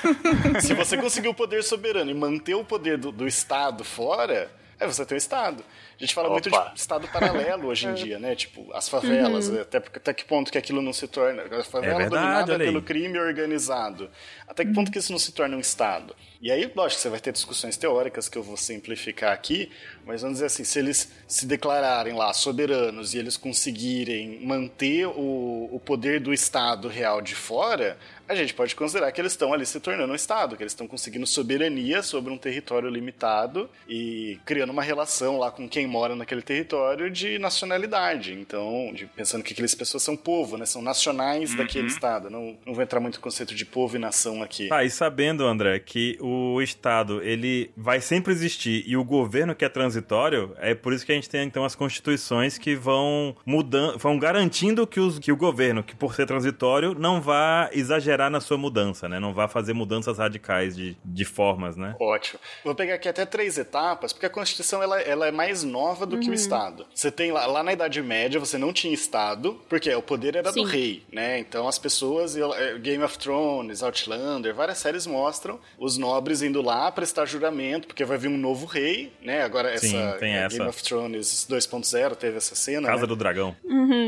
(laughs) Se você conseguir o poder soberano e manter o poder do, do estado fora, aí você tem o estado. A gente fala muito de Opa. estado paralelo hoje em (laughs) dia, né? Tipo, as favelas, até, até que ponto que aquilo não se torna. A favela É verdade, dominada pelo crime organizado. Até que ponto que isso não se torna um estado? E aí, lógico, você vai ter discussões teóricas que eu vou simplificar aqui, mas vamos dizer assim, se eles se declararem lá soberanos e eles conseguirem manter o, o poder do Estado real de fora, a gente pode considerar que eles estão ali se tornando um Estado, que eles estão conseguindo soberania sobre um território limitado e criando uma relação lá com quem mora naquele território de nacionalidade. Então, de- pensando que aquelas pessoas são povo, né? São nacionais daquele Estado. Não, não vou entrar muito no conceito de povo e nação aqui. Ah, e sabendo, André, que o Estado, ele vai sempre existir e o governo que é transitório, é por isso que a gente tem, então, as constituições que vão mudando, vão garantindo que, os, que o governo, que por ser transitório, não vá exagerar na sua mudança, né? Não vá fazer mudanças radicais de, de formas, né? Ótimo. Vou pegar aqui até três etapas, porque a Constituição ela, ela é mais nova do que o Estado. Você tem lá, lá na Idade Média, você não tinha Estado, porque o poder era Sim. do rei, né? Então as pessoas, eh, Game of Thrones, Outlander, várias séries mostram os nobres indo lá prestar juramento, porque vai vir um novo rei, né? Agora essa, Sim, tem eh, essa. Game of Thrones 2.0 teve essa cena, Casa né? do Dragão.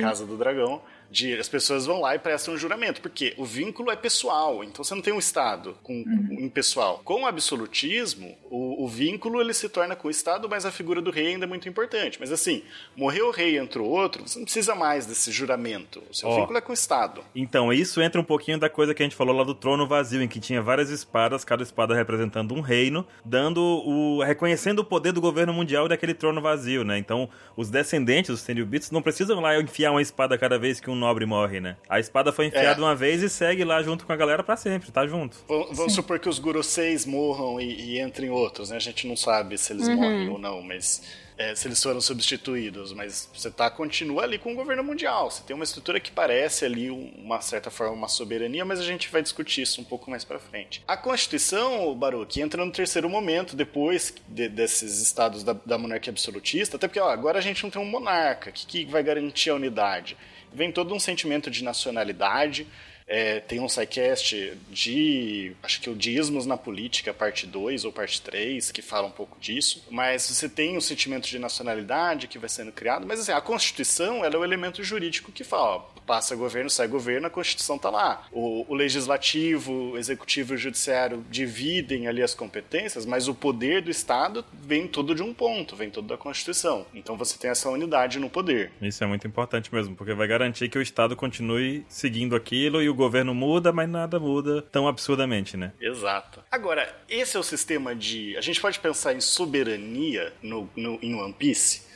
Casa do Dragão. De, as pessoas vão lá e prestam um juramento, porque o vínculo é pessoal, então você não tem um Estado com, com- impessoal. Com o absolutismo, o, o vínculo ele se torna com o Estado, mas a figura do rei ainda é muito importante. Mas assim, morreu o rei e entrou outro, você não precisa mais desse juramento. O seu Ó. vínculo é com o Estado. Então, isso entra um pouquinho da coisa que a gente falou lá do trono vazio, em que tinha várias espadas, cada espada representando um reino, dando o. reconhecendo o poder do governo mundial daquele trono vazio, né? Então, os descendentes dos Tenryubits não precisam lá enfiar uma espada cada vez que um nobre morre, né? A espada foi enfiada É. uma vez e segue lá junto com a galera pra sempre, tá junto. V- Vamos supor que os Guroseis morram e, e entrem outros, né? A gente não sabe se eles morrem ou não, mas é, se eles foram substituídos. Mas você tá, continua ali com o governo mundial. Você tem uma estrutura que parece ali, um- uma certa forma, uma soberania, mas a gente vai discutir isso um pouco mais pra frente. A Constituição, Baruch, entra no terceiro momento, depois de- desses estados da, da monarquia absolutista, até porque ó, agora a gente não tem um monarca. O que, que vai garantir a unidade? Vem todo um sentimento de nacionalidade. É, tem um sidecast de. Acho que o Dízimos na Política, parte 2 ou parte 3, que fala um pouco disso. Mas você tem um sentimento de nacionalidade que vai sendo criado. Mas assim, a Constituição ela é o elemento jurídico que fala: ó, passa governo, sai governo, a Constituição tá lá. O, o Legislativo, o Executivo e o Judiciário dividem ali as competências, mas o poder do Estado vem todo de um ponto, vem todo da Constituição. Então você tem essa unidade no poder. Isso é muito importante mesmo, porque vai garantir que o Estado continue seguindo aquilo e o governo muda, mas nada muda tão absurdamente, né? Exato. Agora, esse é o sistema de. A gente pode pensar em soberania no, no, em One Piece.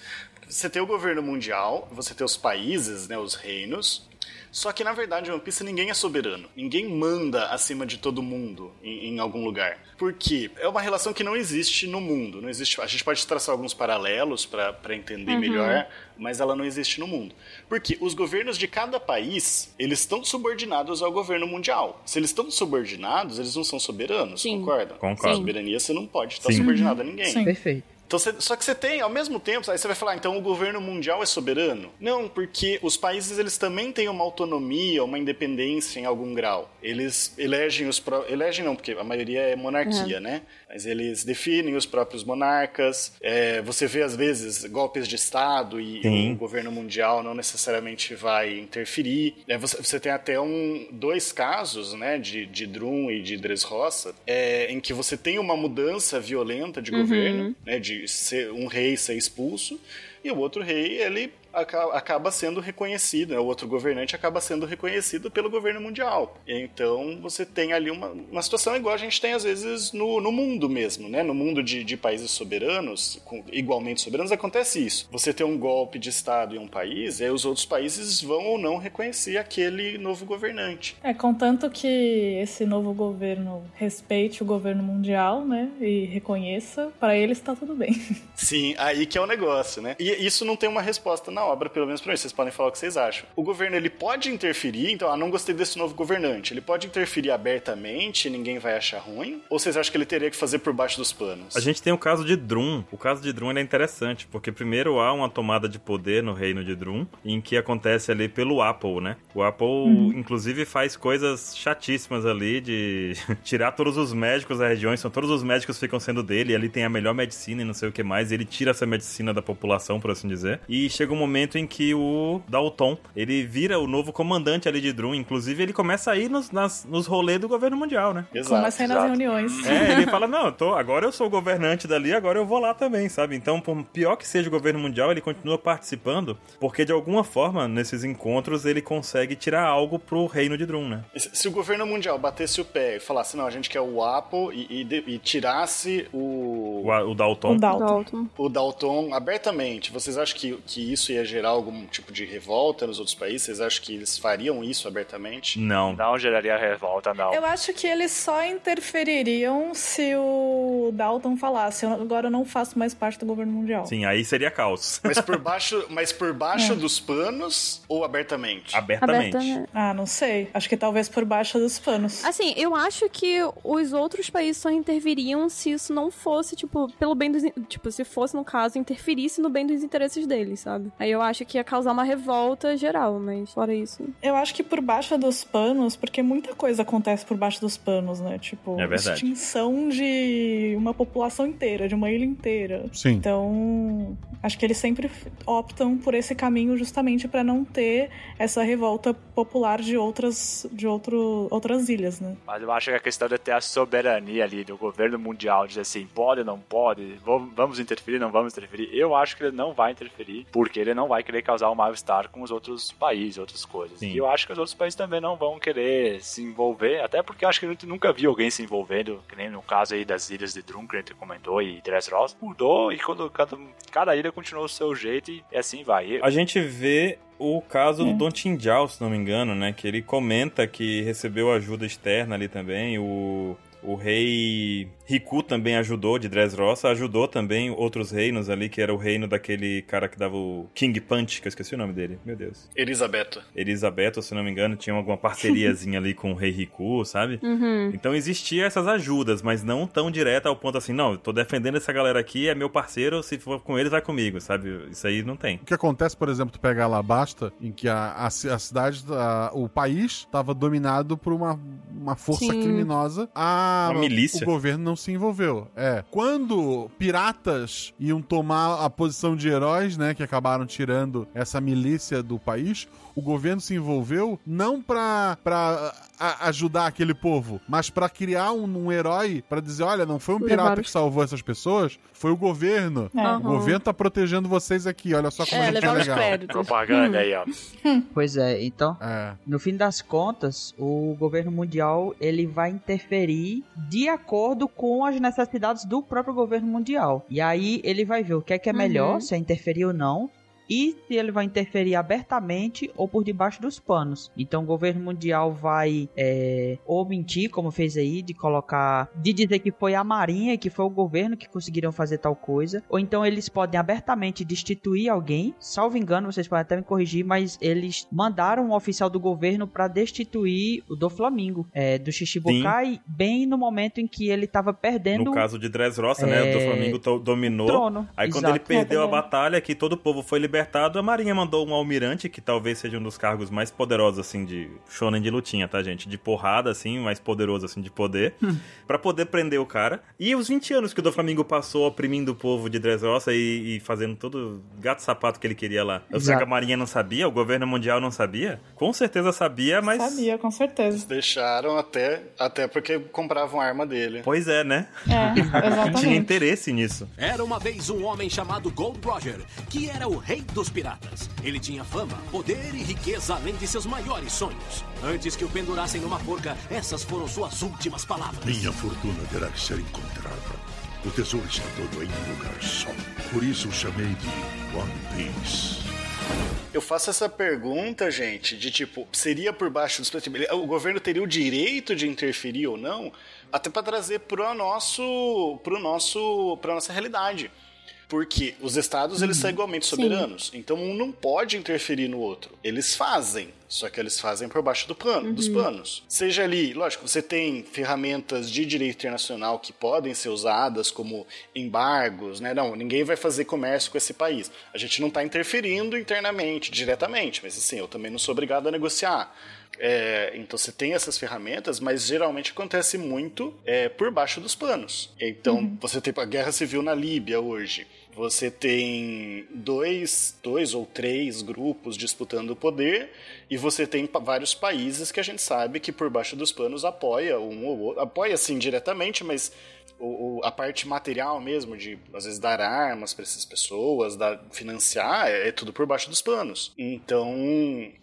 Você tem o governo mundial, você tem os países, né, os reinos. Só que na verdade, em One Piece ninguém é soberano. Ninguém manda acima de todo mundo em, em algum lugar. Por quê? É uma relação que não existe no mundo. Não existe. A gente pode traçar alguns paralelos para entender melhor, mas ela não existe no mundo. Porque os governos de cada país, eles estão subordinados ao governo mundial. Se eles estão subordinados, eles não são soberanos, Sim. concorda? Concordo. Soberania você não pode estar Sim. subordinado a ninguém. Sim. Perfeito. Então, você- só que você tem, ao mesmo tempo, aí você vai falar, então o governo mundial é soberano? Não, porque os países eles também têm uma autonomia, uma independência em algum grau. Eles elegem os elegem não, porque a maioria é monarquia, né? Mas eles definem os próprios monarcas. É, você vê às vezes golpes de estado e Sim. o governo mundial não necessariamente vai interferir. É, você, você tem até um, dois casos, né, de, de Drum e de Dressrosa, é, em que você tem uma mudança violenta de governo, né, de ser, um rei ser expulso, e o outro rei, ele acaba sendo reconhecido, né, o outro governante acaba sendo reconhecido pelo governo mundial. Então você tem ali uma, uma situação igual a gente tem às vezes no, no mundo mesmo, né? No mundo de, de países soberanos, com- igualmente soberanos, acontece isso. Você tem um golpe de Estado em um país, e aí os outros países vão ou não reconhecer aquele novo governante. É, contanto que esse novo governo respeite o governo mundial, né? E reconheça, para eles tá tudo bem. (laughs) Sim, aí que é o negócio, né? E isso não tem uma resposta na obra, pelo menos pra mim. Vocês podem falar o que vocês acham. O governo, ele pode interferir, então, ah, não gostei desse novo governante. Ele pode interferir abertamente, ninguém vai achar ruim? Ou vocês acham que ele teria que fazer por baixo dos panos? A gente tem o caso de Drum. O caso de Drum ele é interessante, porque primeiro há uma tomada de poder no reino de Drum, em que acontece ali pelo Apple, né? O Apple, inclusive, faz coisas chatíssimas ali de (laughs) tirar todos os médicos da região, são todos os médicos ficam sendo dele, e ali tem a melhor medicina e não sei o que mais, e ele tira essa medicina da população, por assim dizer. E chega um momento em que o Dalton, ele vira o novo comandante ali de Drum, inclusive ele começa a ir nos, nas- nos rolês do governo mundial, né? Exato. Começa a ir nas exato. reuniões. É, ele fala, não, eu tô, agora eu sou o governante dali, agora eu vou lá também, sabe? Então, por pior que seja o governo mundial, ele continua participando, porque de alguma forma, nesses encontros, ele consegue tirar algo pro reino de Drum, né? Se o governo mundial batesse o pé e falasse, não, a gente quer o Apple e, e de- e tirasse o, O, o Dalton. O Dalton. Dalton. o Dalton abertamente, vocês acham que, que isso ia gerar algum tipo de revolta nos outros países? Vocês acham que eles fariam isso abertamente? Não. Não geraria revolta, não. Eu acho que eles só interfeririam se o Dalton falasse, "Eu- agora eu não faço mais parte do governo mundial. Sim, aí seria caos. Mas por baixo, (laughs) mas por baixo É. dos panos ou abertamente? Abertamente. Abertamente. Ah, não sei. Acho que talvez por baixo dos panos. Assim, eu acho que os outros países só interviriam se isso não fosse, tipo, pelo bem dos. Tipo, se fosse, no caso, interferisse no bem dos interesses deles, sabe? Aí eu acho que ia causar uma revolta geral, mas fora isso. Eu acho que por baixo dos panos, porque muita coisa acontece por baixo dos panos, né? Tipo, É extinção de uma população inteira, de uma ilha inteira. Sim. Então, acho que eles sempre optam por esse caminho justamente pra não ter essa revolta popular de outras de outro, outras ilhas, né? Mas eu acho que a questão de ter a soberania ali do governo mundial, dizer assim, pode ou não pode, vamos vamos interferir, não vamos interferir, eu acho que ele não vai interferir, porque ele não vai querer causar um mal-estar com os outros países, outras coisas. Sim. E eu acho que os outros países também não vão querer se envolver, até porque eu acho que a gente nunca viu alguém se envolvendo, que nem no caso aí das ilhas de Drum, que a gente comentou, e Dressrosa, mudou e quando cada, cada ilha continuou o seu jeito e assim vai. A gente vê o caso do Don Tinjal, se não me engano, né? Que ele comenta que recebeu ajuda externa ali também. O, o rei Riku também ajudou, de Dressrosa, ajudou também outros reinos ali, que era o reino daquele cara que dava o King Punch, que eu esqueci o nome dele, meu Deus. Elisabetta. Elisabetta, se não me engano, tinha alguma parceriazinha ali com o rei Riku, sabe? Uhum. Então existia essas ajudas, mas não tão direta ao ponto assim, não, eu tô defendendo essa galera aqui, é meu parceiro, se for com eles, vai comigo, sabe? Isso aí não tem. O que acontece, por exemplo, tu pega Alabasta, em que a, a, a cidade, a- o país estava dominado por uma, uma força Sim. criminosa. A, Uma milícia. O governo não se envolveu. É. Quando piratas iam tomar a posição de heróis, né, que acabaram tirando essa milícia do país, o governo se envolveu não pra, pra a- ajudar aquele povo, mas pra criar um, um herói pra dizer, olha, não foi um pirata os- que salvou essas pessoas, foi o governo. É. O Aham. governo tá protegendo vocês aqui, olha só como a É, gente é legal. Propaganda aí, ó. (laughs) Pois é, então, É. no fim das contas, o governo mundial ele vai interferir de acordo com as necessidades do próprio governo mundial. E aí ele vai ver o que é que é Uhum. melhor, se é interferir ou não. E se ele vai interferir abertamente ou por debaixo dos panos. Então o governo mundial vai é, ou mentir, como fez aí, de colocar, de dizer que foi a marinha, que foi o governo que conseguiram fazer tal coisa, ou então eles podem abertamente destituir alguém. Salvo engano, vocês podem até me corrigir, mas eles mandaram um oficial do governo para destituir o do Flamengo, é, do Shichibukai, bem no momento em que ele estava perdendo. No caso de Dressrosa, é... né? O do Flamengo dominou. Trono. Aí Exato. quando ele perdeu a batalha, que todo o povo foi libertado, a Marinha mandou um almirante, que talvez seja um dos cargos mais poderosos, assim, de shonen de lutinha, tá, gente? De porrada, assim, mais poderoso, assim, de poder, para poder prender o cara. E os 20 anos que o do Flamengo passou oprimindo o povo de Dressrosa e, e fazendo todo gato-sapato que ele queria lá. Eu sei que a Marinha não sabia, o governo mundial não sabia? Com certeza sabia, mas... Sabia, com certeza. Eles deixaram até, até porque compravam a arma dele. Pois é, né? É, (laughs) exatamente. Tinha interesse nisso. Era uma vez um homem chamado Gold Roger, que era o rei dos piratas. Ele tinha fama, poder e riqueza além de seus maiores sonhos. Antes que o pendurassem numa forca, essas foram suas últimas palavras. Minha fortuna terá que ser encontrada. O tesouro está todo em um lugar só. Por isso o chamei de One Piece. Eu faço essa pergunta, gente, de tipo, seria por baixo dos panos? O governo teria o direito de interferir ou não? Até para trazer pro nosso, pro nosso, pra nossa realidade. Porque os estados eles são igualmente soberanos. Então um não pode interferir no outro. Eles fazem, só que eles fazem por baixo do pano, dos panos. Seja ali, lógico, você tem ferramentas de direito internacional que podem ser usadas como embargos, né? Não, ninguém vai fazer comércio com esse país. A gente não está interferindo internamente, diretamente, mas assim, eu também não sou obrigado a negociar. É, então você tem essas ferramentas, mas geralmente acontece muito é, por baixo dos panos. Então você tem a guerra civil na Líbia hoje. Você tem dois, dois ou três grupos disputando o poder e você tem vários países que a gente sabe que por baixo dos panos apoia um ou outro. Apoia sim diretamente, mas o, o- a parte material mesmo, de às vezes dar armas para essas pessoas, dar, financiar, é, é tudo por baixo dos panos. Então,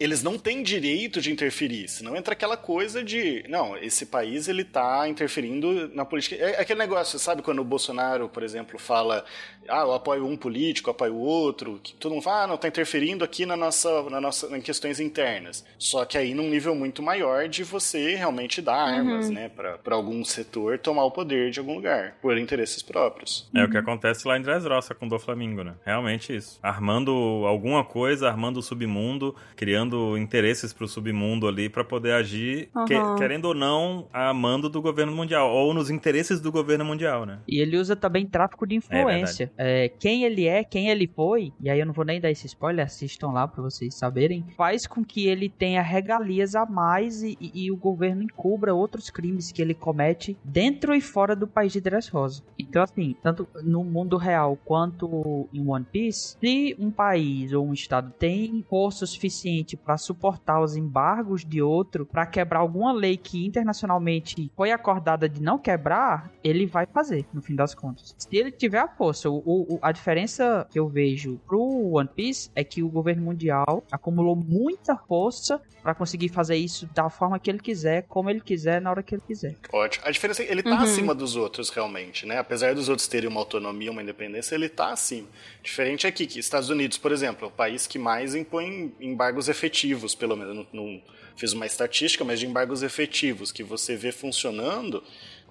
eles não têm direito de interferir, senão entra aquela coisa de, não, esse país ele tá interferindo na política. É aquele negócio, sabe quando o Bolsonaro, por exemplo, fala, ah, eu apoio um político, eu apoio o outro, que todo mundo fala, ah, não, tá interferindo aqui na nossa, na nossa, em questões internas. Só que aí num nível muito maior de você realmente dar armas, né, para algum setor tomar o poder de algum lugar, por interesses próprios. É o que acontece lá em Dressrosa com o do Flamengo, né? Realmente isso. Armando alguma coisa, armando o submundo, criando interesses pro submundo ali pra poder agir, que- Aham. querendo ou não, a mando do governo mundial, ou nos interesses do governo mundial, né? E ele usa também tráfico de influência. É, quem ele é, quem ele foi, e aí eu não vou nem dar esse spoiler, assistam lá pra vocês saberem, faz com que ele tenha regalias a mais e, e- e o governo encubra outros crimes que ele comete dentro e fora do país de Dressrosa. Então, assim, tanto no mundo real quanto em One Piece, se um país ou um estado tem força suficiente pra suportar os embargos de outro, pra quebrar alguma lei que internacionalmente foi acordada de não quebrar, ele vai fazer, no fim das contas. Se ele tiver a força, o, o- a diferença que eu vejo pro One Piece é que o governo mundial acumulou muita força pra conseguir fazer isso da forma que ele quiser, como ele quiser, na hora que ele quiser. Ótimo. A diferença é que ele tá acima dos outros, realmente, né? Apesar dos outros terem uma autonomia, uma independência, ele tá acima. Diferente aqui, que Estados Unidos, por exemplo, é o país que mais impõe embargos efetivos, pelo menos. Não, não fiz uma estatística, mas de embargos efetivos, que você vê funcionando,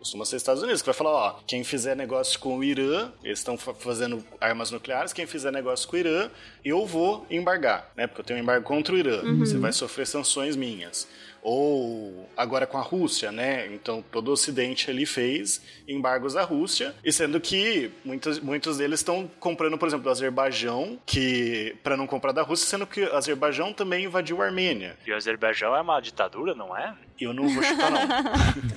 costuma ser Estados Unidos, que vai falar, ó, quem fizer negócio com o Irã, eles estão fa- fazendo armas nucleares, quem fizer negócio com o Irã, eu vou embargar, né? Porque eu tenho um embargo contra o Irã. Você vai sofrer sanções minhas. Ou agora com a Rússia, né? Então todo o Ocidente ali fez embargos à Rússia, e sendo que muitos, muitos deles estão comprando, por exemplo, do Azerbaijão, que para não comprar da Rússia, sendo que o Azerbaijão também invadiu a Armênia. E o Azerbaijão é uma ditadura, não é? Eu não vou chutar não. (laughs)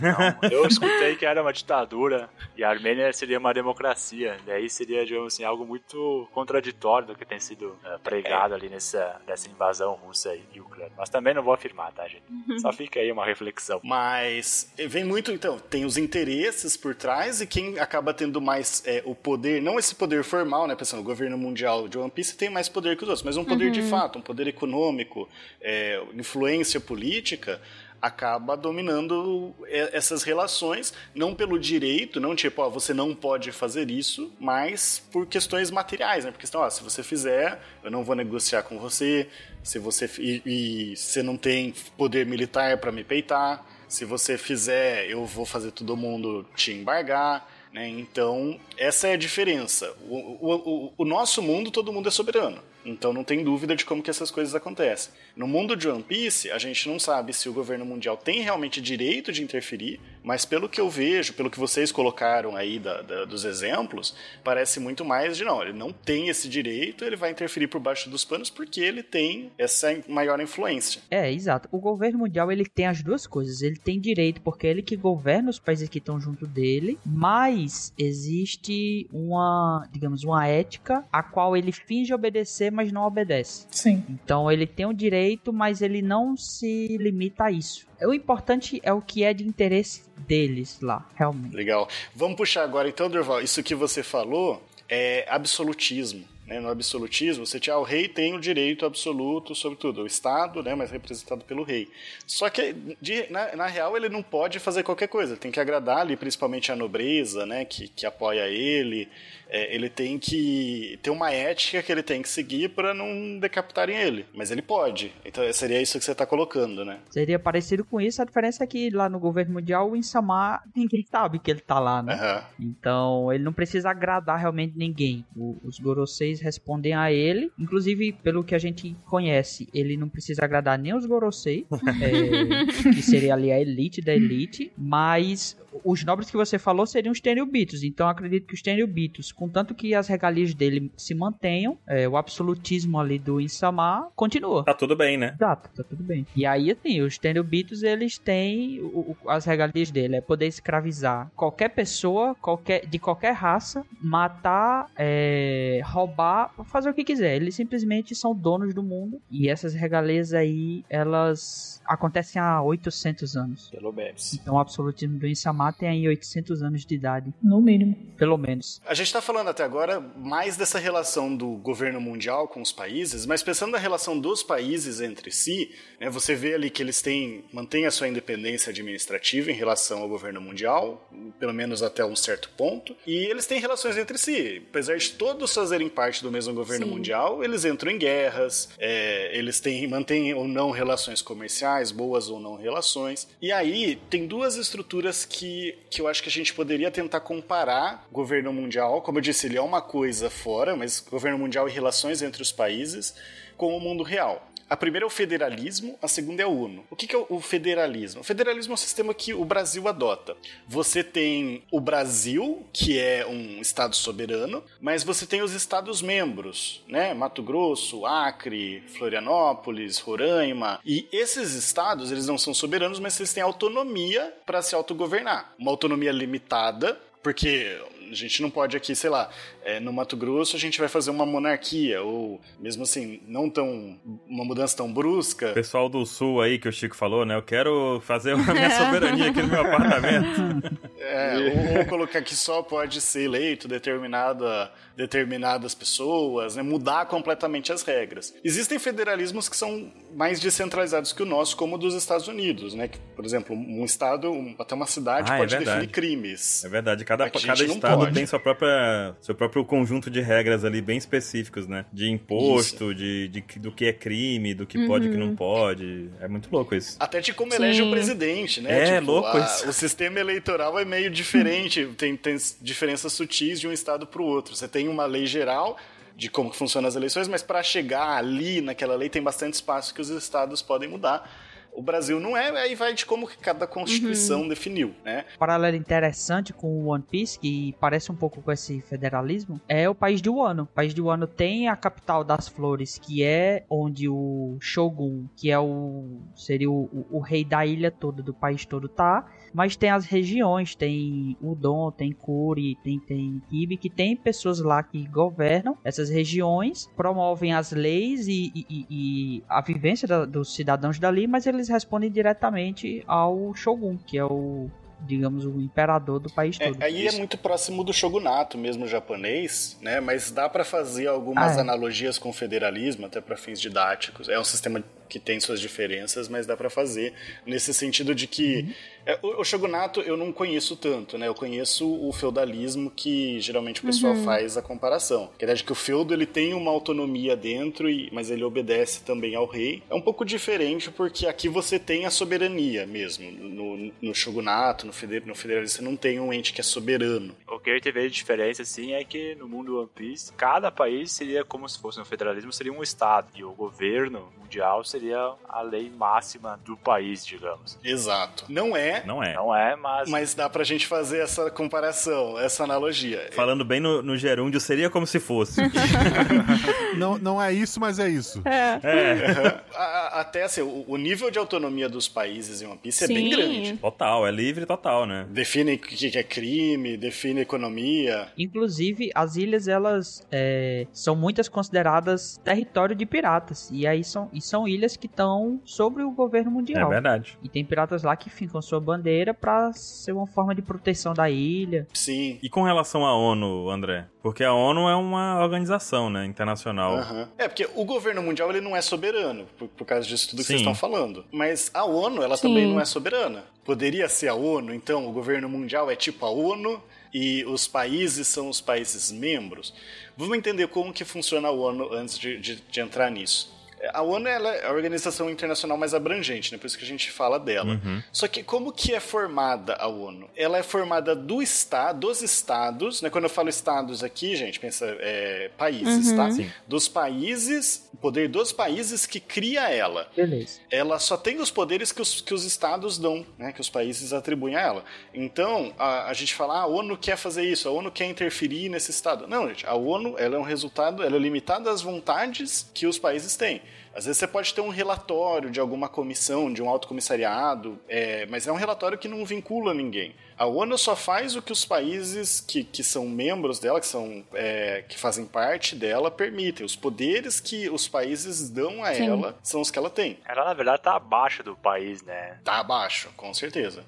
Não, eu escutei que era uma ditadura e a Armênia seria uma democracia. Daí seria, digamos assim, algo muito contraditório do que tem sido eh, pregado ali nessa, nessa invasão russa e ucrânia. Mas também não vou afirmar, tá, gente? (laughs) Só fica aí uma reflexão. Mas eh, vem muito, então, tem os interesses por trás e quem acaba tendo mais é, o poder, não esse poder formal, né, pensando, o governo mundial de One Piece tem mais poder que os outros, mas um poder de fato, um poder econômico, é, influência política, acaba dominando essas relações, não pelo direito, não tipo, ó, você não pode fazer isso, mas por questões materiais, né? Por questão, ó, se você fizer, eu não vou negociar com você, se você e, e você não tem poder militar para me peitar, se você fizer, eu vou fazer todo mundo te embargar. Né? Então, essa é a diferença. O, o, o, o nosso mundo, todo mundo é soberano. Então não tem dúvida de como que essas coisas acontecem. No mundo de One Piece, a gente não sabe se o governo mundial tem realmente direito de interferir, mas pelo que eu vejo, pelo que vocês colocaram aí da, da, dos exemplos, parece muito mais de não, ele não tem esse direito, ele vai interferir por baixo dos panos porque ele tem essa maior influência. É, exato. O governo mundial ele tem as duas coisas. Ele tem direito porque é ele que governa os países que estão junto dele, mas existe uma, digamos, uma ética a qual ele finge obedecer, mas não obedece. Sim. Então ele tem o direito, mas ele não se limita a isso. O importante é o que é de interesse deles lá, realmente. Legal. Vamos puxar agora então, Durval, isso que você falou é absolutismo. Né, no absolutismo, você tinha, ah, o rei tem o direito absoluto sobre tudo, o Estado, né, mas representado pelo rei. Só que, de, na, na, real, ele não pode fazer qualquer coisa, ele tem que agradar ali, principalmente a nobreza, né, que, que apoia ele, é, ele tem que ter uma ética que ele tem que seguir para não decapitarem ele. Mas ele pode. Então seria isso que você tá colocando, né? Seria parecido com isso. A diferença é que lá no governo mundial o Insama ninguém (laughs) sabe que ele tá lá, né? Uhum. Então ele não precisa agradar realmente ninguém. O, os Goroseis respondem a ele. Inclusive, pelo que a gente conhece, ele não precisa agradar nem os Gorosei, (laughs) é, que seria ali a elite da elite. Mas os nobres que você falou seriam os Tenryubitos. Então acredito que os Tenryubitos contanto que as regalias dele se mantenham, é, o absolutismo ali do Insama continua. Tá tudo bem, né? Exato, tá tudo bem. E aí, assim, os Tenryubitos, eles têm o, o, as regalias dele, é poder escravizar qualquer pessoa, qualquer, de qualquer raça, matar, é, roubar, fazer o que quiser. Eles simplesmente são donos do mundo. E essas regalias aí, elas acontecem há 800 anos. Pelo menos. Então o absolutismo do Insama tem aí 800 anos de idade. No mínimo. Pelo menos. A gente tá falando até agora mais dessa relação do governo mundial com os países, mas pensando na relação dos países entre si, né, você vê ali que eles têm mantêm a sua independência administrativa em relação ao governo mundial, pelo menos até um certo ponto, e eles têm relações entre si. Apesar de todos fazerem parte do mesmo governo Sim. mundial, eles entram em guerras, é, eles têm, mantêm ou não relações comerciais, boas ou não relações. E aí tem duas estruturas que, que eu acho que a gente poderia tentar comparar governo mundial, como eu disse, ele é uma coisa fora, mas governo mundial e relações entre os países com o mundo real. A primeira é o federalismo, a segunda é a ONU. O que é o federalismo? O federalismo é um sistema que o Brasil adota. Você tem o Brasil, que é um estado soberano, mas você tem os estados membros, né? Mato Grosso, Acre, Florianópolis, Roraima. E esses estados, eles não são soberanos, mas eles têm autonomia para se autogovernar. Uma autonomia limitada, porque gente não pode aqui, sei lá, é, no Mato Grosso a gente vai fazer uma monarquia, ou mesmo assim, não tão. uma mudança tão brusca. Pessoal do sul aí que o Chico falou, né? Eu quero fazer a minha (laughs) soberania aqui no meu apartamento. É, ou, ou, colocar que só pode ser eleito determinada, determinadas pessoas, né? Mudar completamente as regras. Existem federalismos que são mais descentralizados que o nosso, como o dos Estados Unidos, né? Que, por exemplo, um estado, um, até uma cidade ah, é pode é definir crimes. É verdade, cada, cada estado tem sua própria, seu próprio próprio conjunto de regras ali bem específicos, né? De imposto, de, de, do que é crime, do que uhum. pode e que não pode. É muito louco isso. Até de como Sim. elege o presidente, né? É, tipo, louco a, isso. O sistema eleitoral é meio diferente, (laughs) tem, tem diferenças sutis de um estado para o outro. Você tem uma lei geral de como funcionam as eleições, mas para chegar ali naquela lei tem bastante espaço que os estados podem mudar. O Brasil não é, aí vai de como que cada constituição uhum. definiu, né? Paralelo interessante com o One Piece, que parece um pouco com esse federalismo, é o país de Wano. O país de Wano tem a capital das flores, que é onde o Shogun, que é o seria o, o, o rei da ilha toda, do país todo, tá mas tem as regiões, tem Udon, tem Kuri, tem, tem Kibi, que tem pessoas lá que governam essas regiões, promovem as leis e, e, e a vivência da, dos cidadãos dali, mas eles respondem diretamente ao Shogun, que é o digamos, o imperador do país é, todo. Aí é muito próximo do shogunato mesmo japonês, né? Mas dá para fazer algumas ah, é. analogias com o federalismo, até para fins didáticos. É um sistema que tem suas diferenças, mas dá para fazer nesse sentido de que é, o, o shogunato eu não conheço tanto, né? Eu conheço o feudalismo que geralmente o pessoal Uhum. faz a comparação. Que é de que o feudo ele tem uma autonomia dentro, e, mas ele obedece também ao rei. É um pouco diferente porque aqui você tem a soberania mesmo. No, no shogunato, no, feder, no federalismo, você não tem um ente que é soberano. O que a gente vê de diferença, assim, é que no mundo One Piece, cada país seria como se fosse no federalismo, seria um estado. E o governo mundial seria a lei máxima do país, digamos. Exato. Não é, Não é. Não é, mas... mas dá pra gente fazer essa comparação, essa analogia. Falando bem no, no gerúndio, seria como se fosse. (laughs) Não, não é isso, mas é isso. É. é, A- a- Até assim, o, o nível de autonomia dos países em One Piece é Sim. bem grande. total, é livre total, né? Define o que que é crime, define economia. Inclusive, as ilhas, elas é, são muitas consideradas território de piratas. E aí são, e são ilhas que estão sobre o governo É mundial. verdade. E tem piratas lá que ficam sua bandeira pra ser uma forma de proteção da ilha. Sim. E com relação à ONU, André? Porque a ONU é uma organização, né, internacional. Aham. É, porque o governo mundial ele não é soberano, por, por causa disso tudo que vocês Sim. estão falando. Mas a ONU, ela Sim. também não é soberana. Poderia ser a ONU, então o governo mundial é tipo a ONU e os países são os países membros. Vamos entender como que funciona a ONU antes de, de- de entrar nisso. A ONU ela é a organização internacional mais abrangente, né? por isso que a gente fala dela. Só que como que é formada a ONU? Ela é formada do estado, dos estados, né? Quando eu falo estados aqui, gente, pensa é, países, tá? Sim. Dos países, o poder dos países que cria ela. Beleza. Ela só tem os poderes que os, que os estados dão, né? Que os países atribuem a ela. Então, a, a gente fala, ah, a ONU quer fazer isso, a ONU quer interferir nesse estado. Não, gente, a ONU ela é um resultado, ela é limitada às vontades que os países têm. Às vezes você pode ter um relatório de alguma comissão, de um alto comissariado, é, mas é um relatório que não vincula ninguém. A ONU só faz o que os países que, que são membros dela, que, são, é, que fazem parte dela, permitem. Os poderes que os países dão a Sim. ela são os que ela tem. Ela, na verdade, tá abaixo do país, né? Tá abaixo, com certeza.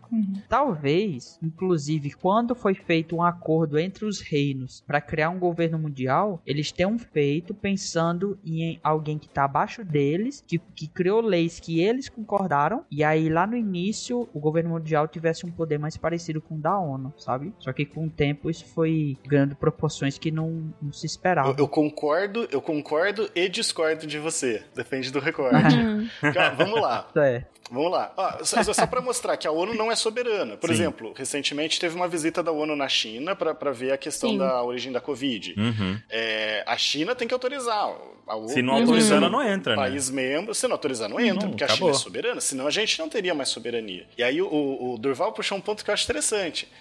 Talvez, inclusive, quando foi feito um acordo entre os reinos para criar um governo mundial, eles tenham feito pensando em alguém que está abaixo deles, que, que criou leis que eles concordaram, e aí lá no início o governo mundial tivesse um poder mais parecido com o da ONU, sabe? Só que com o tempo isso foi ganhando proporções que não, não se esperava. Eu, eu concordo, eu concordo e discordo de você. Depende do recorte. (laughs) Cara, vamos lá. (laughs) É. Vamos lá. Ó, só só para mostrar que a ONU não é soberana. Por Sim. exemplo, recentemente teve uma visita da ONU na China para ver a questão Sim. da origem da Covid. Uhum. É, a China tem que autorizar. A ONU Se não tem que autorizar, não entra, né? país membro, se não autorizar, não entra, Não, porque a acabou. China é soberana, senão a gente não teria mais soberania. E aí o, o Durval puxou um ponto que eu acho interessante.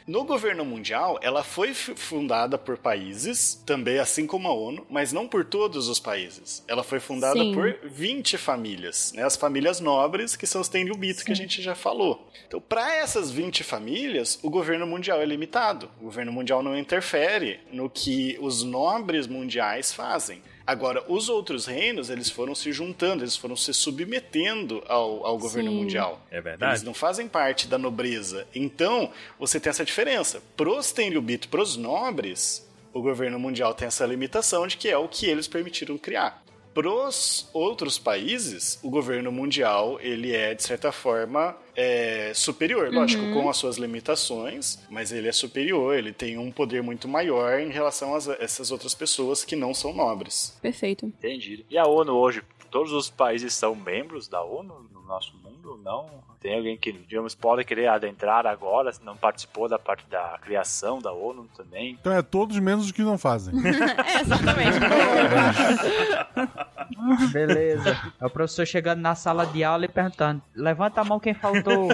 No governo mundial, ela foi fundada por países, também assim como a ONU, mas não por todos os países. Ela foi fundada Sim. por 20 famílias, né? As famílias nobres, que são os Tenryubito, que a gente já falou. Então, para essas 20 famílias, o governo mundial é limitado. O governo mundial não interfere no que os nobres mundiais fazem. Agora, os outros reinos, eles foram se juntando, eles foram se submetendo ao, ao governo Sim. mundial. É verdade. Eles não fazem parte da nobreza. Então, você tem essa diferença. Pros Tenryubito, pros nobres, o governo mundial tem essa limitação de que é o que eles permitiram criar. Pros outros países, o governo mundial, ele é, de certa forma, é, superior. Lógico, com as suas limitações, mas ele é superior, ele tem um poder muito maior em relação a essas outras pessoas que não são nobres. Perfeito. Entendido. E a ONU hoje, todos os países são membros da ONU no nosso mundo? Não? Tem alguém que, digamos, pode querer adentrar agora, se não participou da parte da criação da ONU também? Então é todos menos os que não fazem. (laughs) É, exatamente. (laughs) Beleza. É o professor chegando na sala de aula e perguntando: levanta a mão quem faltou.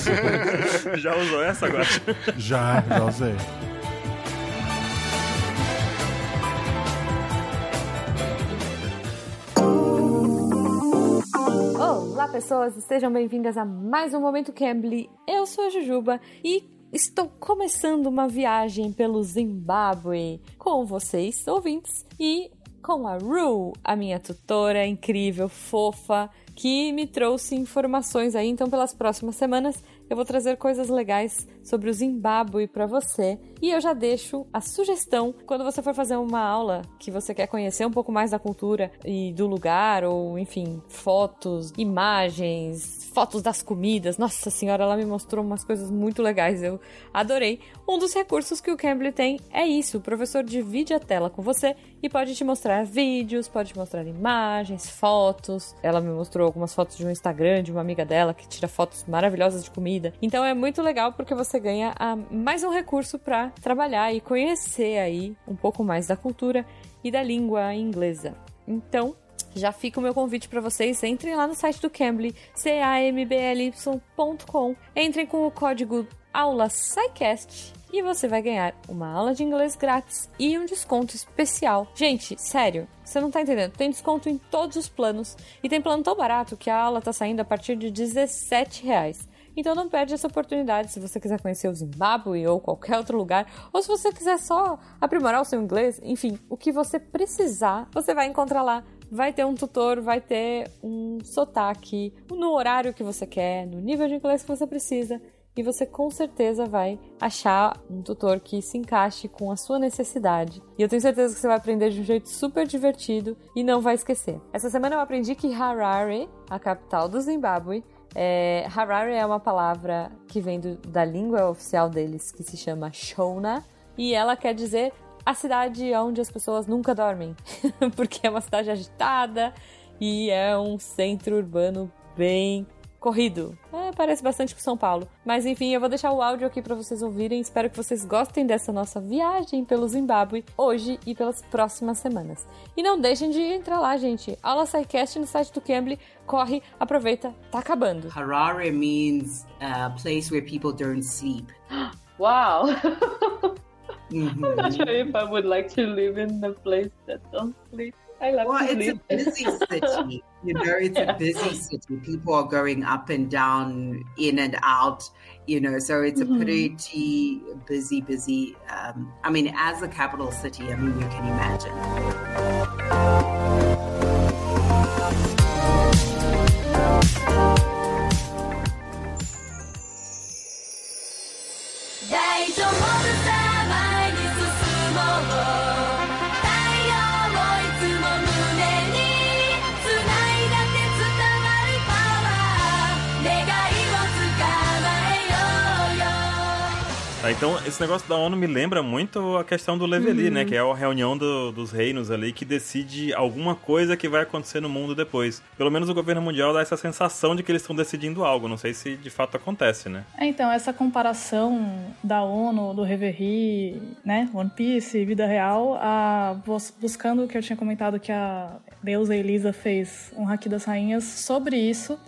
(laughs) Já usou essa agora? Já, já usei. Olá, pessoas, sejam bem-vindas a mais um Momento Cambly. Eu sou a Jujuba e estou começando uma viagem pelo Zimbábue com vocês, ouvintes, e com a Ru, a minha tutora incrível, fofa, que me trouxe informações aí. Então, pelas próximas semanas, eu vou trazer coisas legais sobre o Zimbábue para você. E eu já deixo a sugestão quando você for fazer uma aula que você quer conhecer um pouco mais da cultura e do lugar, ou enfim, fotos, imagens, fotos das comidas. Nossa senhora, ela me mostrou umas coisas muito legais, eu adorei. Um dos recursos que o Cambly tem é isso: o professor divide a tela com você e pode te mostrar vídeos, pode te mostrar imagens, fotos. Ela me mostrou algumas fotos de um Instagram de uma amiga dela que tira fotos maravilhosas de comida. Então é muito legal porque você ganha a, mais um recurso para trabalhar e conhecer aí um pouco mais da cultura e da língua inglesa. Então, já fica o meu convite para vocês. Entrem lá no site do Cambly, cambly.com. Entrem com o código aula SciCast e você vai ganhar uma aula de inglês grátis e um desconto especial. Gente, sério, você não tá entendendo. Tem desconto em todos os planos e tem plano tão barato que a aula tá saindo a partir de 17 reais. Então não perde essa oportunidade se você quiser conhecer o Zimbábue ou qualquer outro lugar, ou se você quiser só aprimorar o seu inglês, enfim, o que você precisar, você vai encontrar lá. Vai ter um tutor, vai ter um sotaque no horário que você quer, no nível de inglês que você precisa e você com certeza vai achar um tutor que se encaixe com a sua necessidade. E eu tenho certeza que você vai aprender de um jeito super divertido e não vai esquecer. Essa semana eu aprendi que Harare, a capital do Zimbábue, é, Harare é uma palavra que vem do, da língua oficial deles, que se chama Shona, e ela quer dizer a cidade onde as pessoas nunca dormem, (laughs) porque é uma cidade agitada e é um centro urbano bem corrido. É, parece bastante com São Paulo. Mas enfim, eu vou deixar o áudio aqui para vocês ouvirem. Espero que vocês gostem dessa nossa viagem pelo Zimbábue hoje e pelas próximas semanas. E não deixem de entrar lá, gente. Aula SciCast no site do Cambly. Corre, aproveita, tá acabando. Harare means a place where people don't sleep. Wow! Mm -hmm. I'm not sure if I would like to live in a place that don't sleep. I love well, it's a busy city. You know, (laughs) it's a busy city. People are going up and down, in and out. You know, so it's Mhm. a pretty busy, busy. Um, I mean, as a capital city, I mean, you can imagine. Então, esse negócio da ONU me lembra muito a questão do Leveli, Uhum. né? Que é a reunião do- dos reinos ali que decide alguma coisa que vai acontecer no mundo depois. Pelo menos o governo mundial dá essa sensação de que eles estão decidindo algo. Não sei se de fato acontece, né? É, então, essa comparação da ONU, do Reverie, né, One Piece, vida real, a, bus- buscando o que eu tinha comentado que a deusa Elisa fez um Haki das Rainhas sobre isso,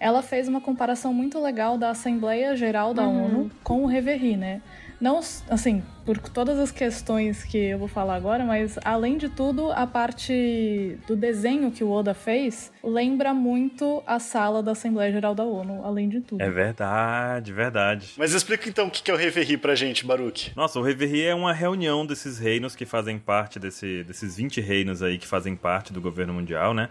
ela fez uma comparação muito legal da Assembleia Geral da Uhum. ONU com o Reverie, né? Não, assim, por todas as questões que eu vou falar agora, mas além de tudo, a parte do desenho que o Oda fez lembra muito a sala da Assembleia Geral da ONU, além de tudo. É verdade, verdade. Mas explica então o que é o Reverie pra gente, Baruch. Nossa, o Reverie é uma reunião desses reinos que fazem parte desse, desses 20 reinos aí que fazem parte do governo mundial, né?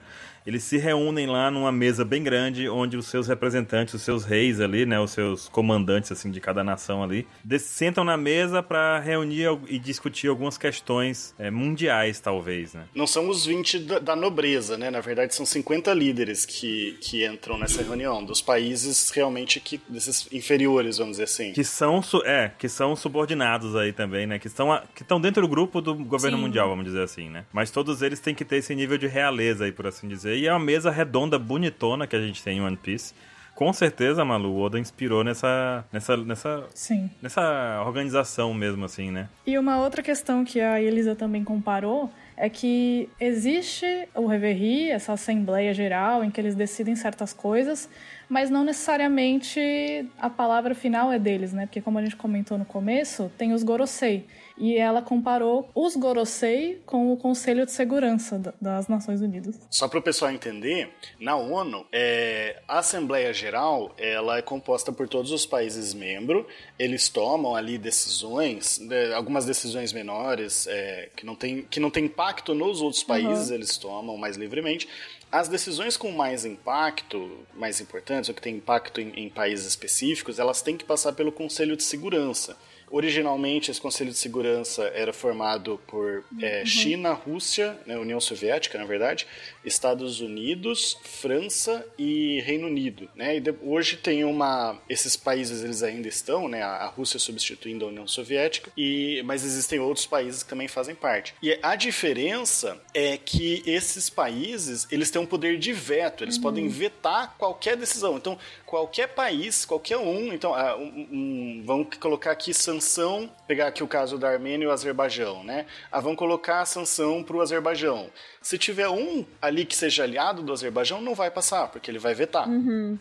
Eles se reúnem lá numa mesa bem grande, onde os seus representantes, os seus reis ali, né, os seus comandantes assim de cada nação ali, sentam na mesa para reunir e discutir algumas questões é, mundiais, talvez, né? Não são os 20 da, da nobreza, né? Na verdade, são 50 líderes que, que entram nessa reunião, dos países realmente que. desses inferiores, vamos dizer assim. Que são, é, que são subordinados aí também, né? Que estão, a- que estão dentro do grupo do governo Sim. mundial, vamos dizer assim, né? Mas todos eles têm que ter esse nível de realeza aí, por assim dizer. E é uma mesa redonda, bonitona que a gente tem em One Piece. Com certeza, Malu, o Oda inspirou nessa, nessa, nessa, Sim. nessa organização mesmo, assim, né? E uma outra questão que a Elisa também comparou é que existe o Reverie, essa Assembleia Geral, em que eles decidem certas coisas, mas não necessariamente a palavra final é deles, né? Porque como a gente comentou no começo, tem os Gorosei. E ela comparou os Gorosei com o Conselho de Segurança da- das Nações Unidas. Só para o pessoal entender, na ONU, é, a Assembleia Geral ela é composta por todos os países membros. Eles tomam ali decisões, né, algumas decisões menores é, que, não tem, que não tem impacto nos outros países, Uhum. eles tomam mais livremente. As decisões com mais impacto, mais importantes, importantes ou que têm impacto em, em países específicos, elas têm que passar pelo Conselho de Segurança. Originalmente, esse Conselho de Segurança era formado por é, China, Rússia, né, União Soviética, na verdade, Estados Unidos, França e Reino Unido. Né? E de- hoje tem uma. Esses países eles ainda estão, né? A a Rússia substituindo a União Soviética, e, mas existem outros países que também fazem parte. E a diferença é que esses países eles têm um poder de veto, eles podem vetar qualquer decisão. Então, qualquer país, qualquer um, então, ah, um- um- vamos colocar aqui sanção, pegar aqui o caso da Armênia e o Azerbaijão, né? Ah, vamos colocar a sanção para o Azerbaijão. Se tiver um ali que seja aliado do Azerbaijão, não vai passar, porque ele vai vetar.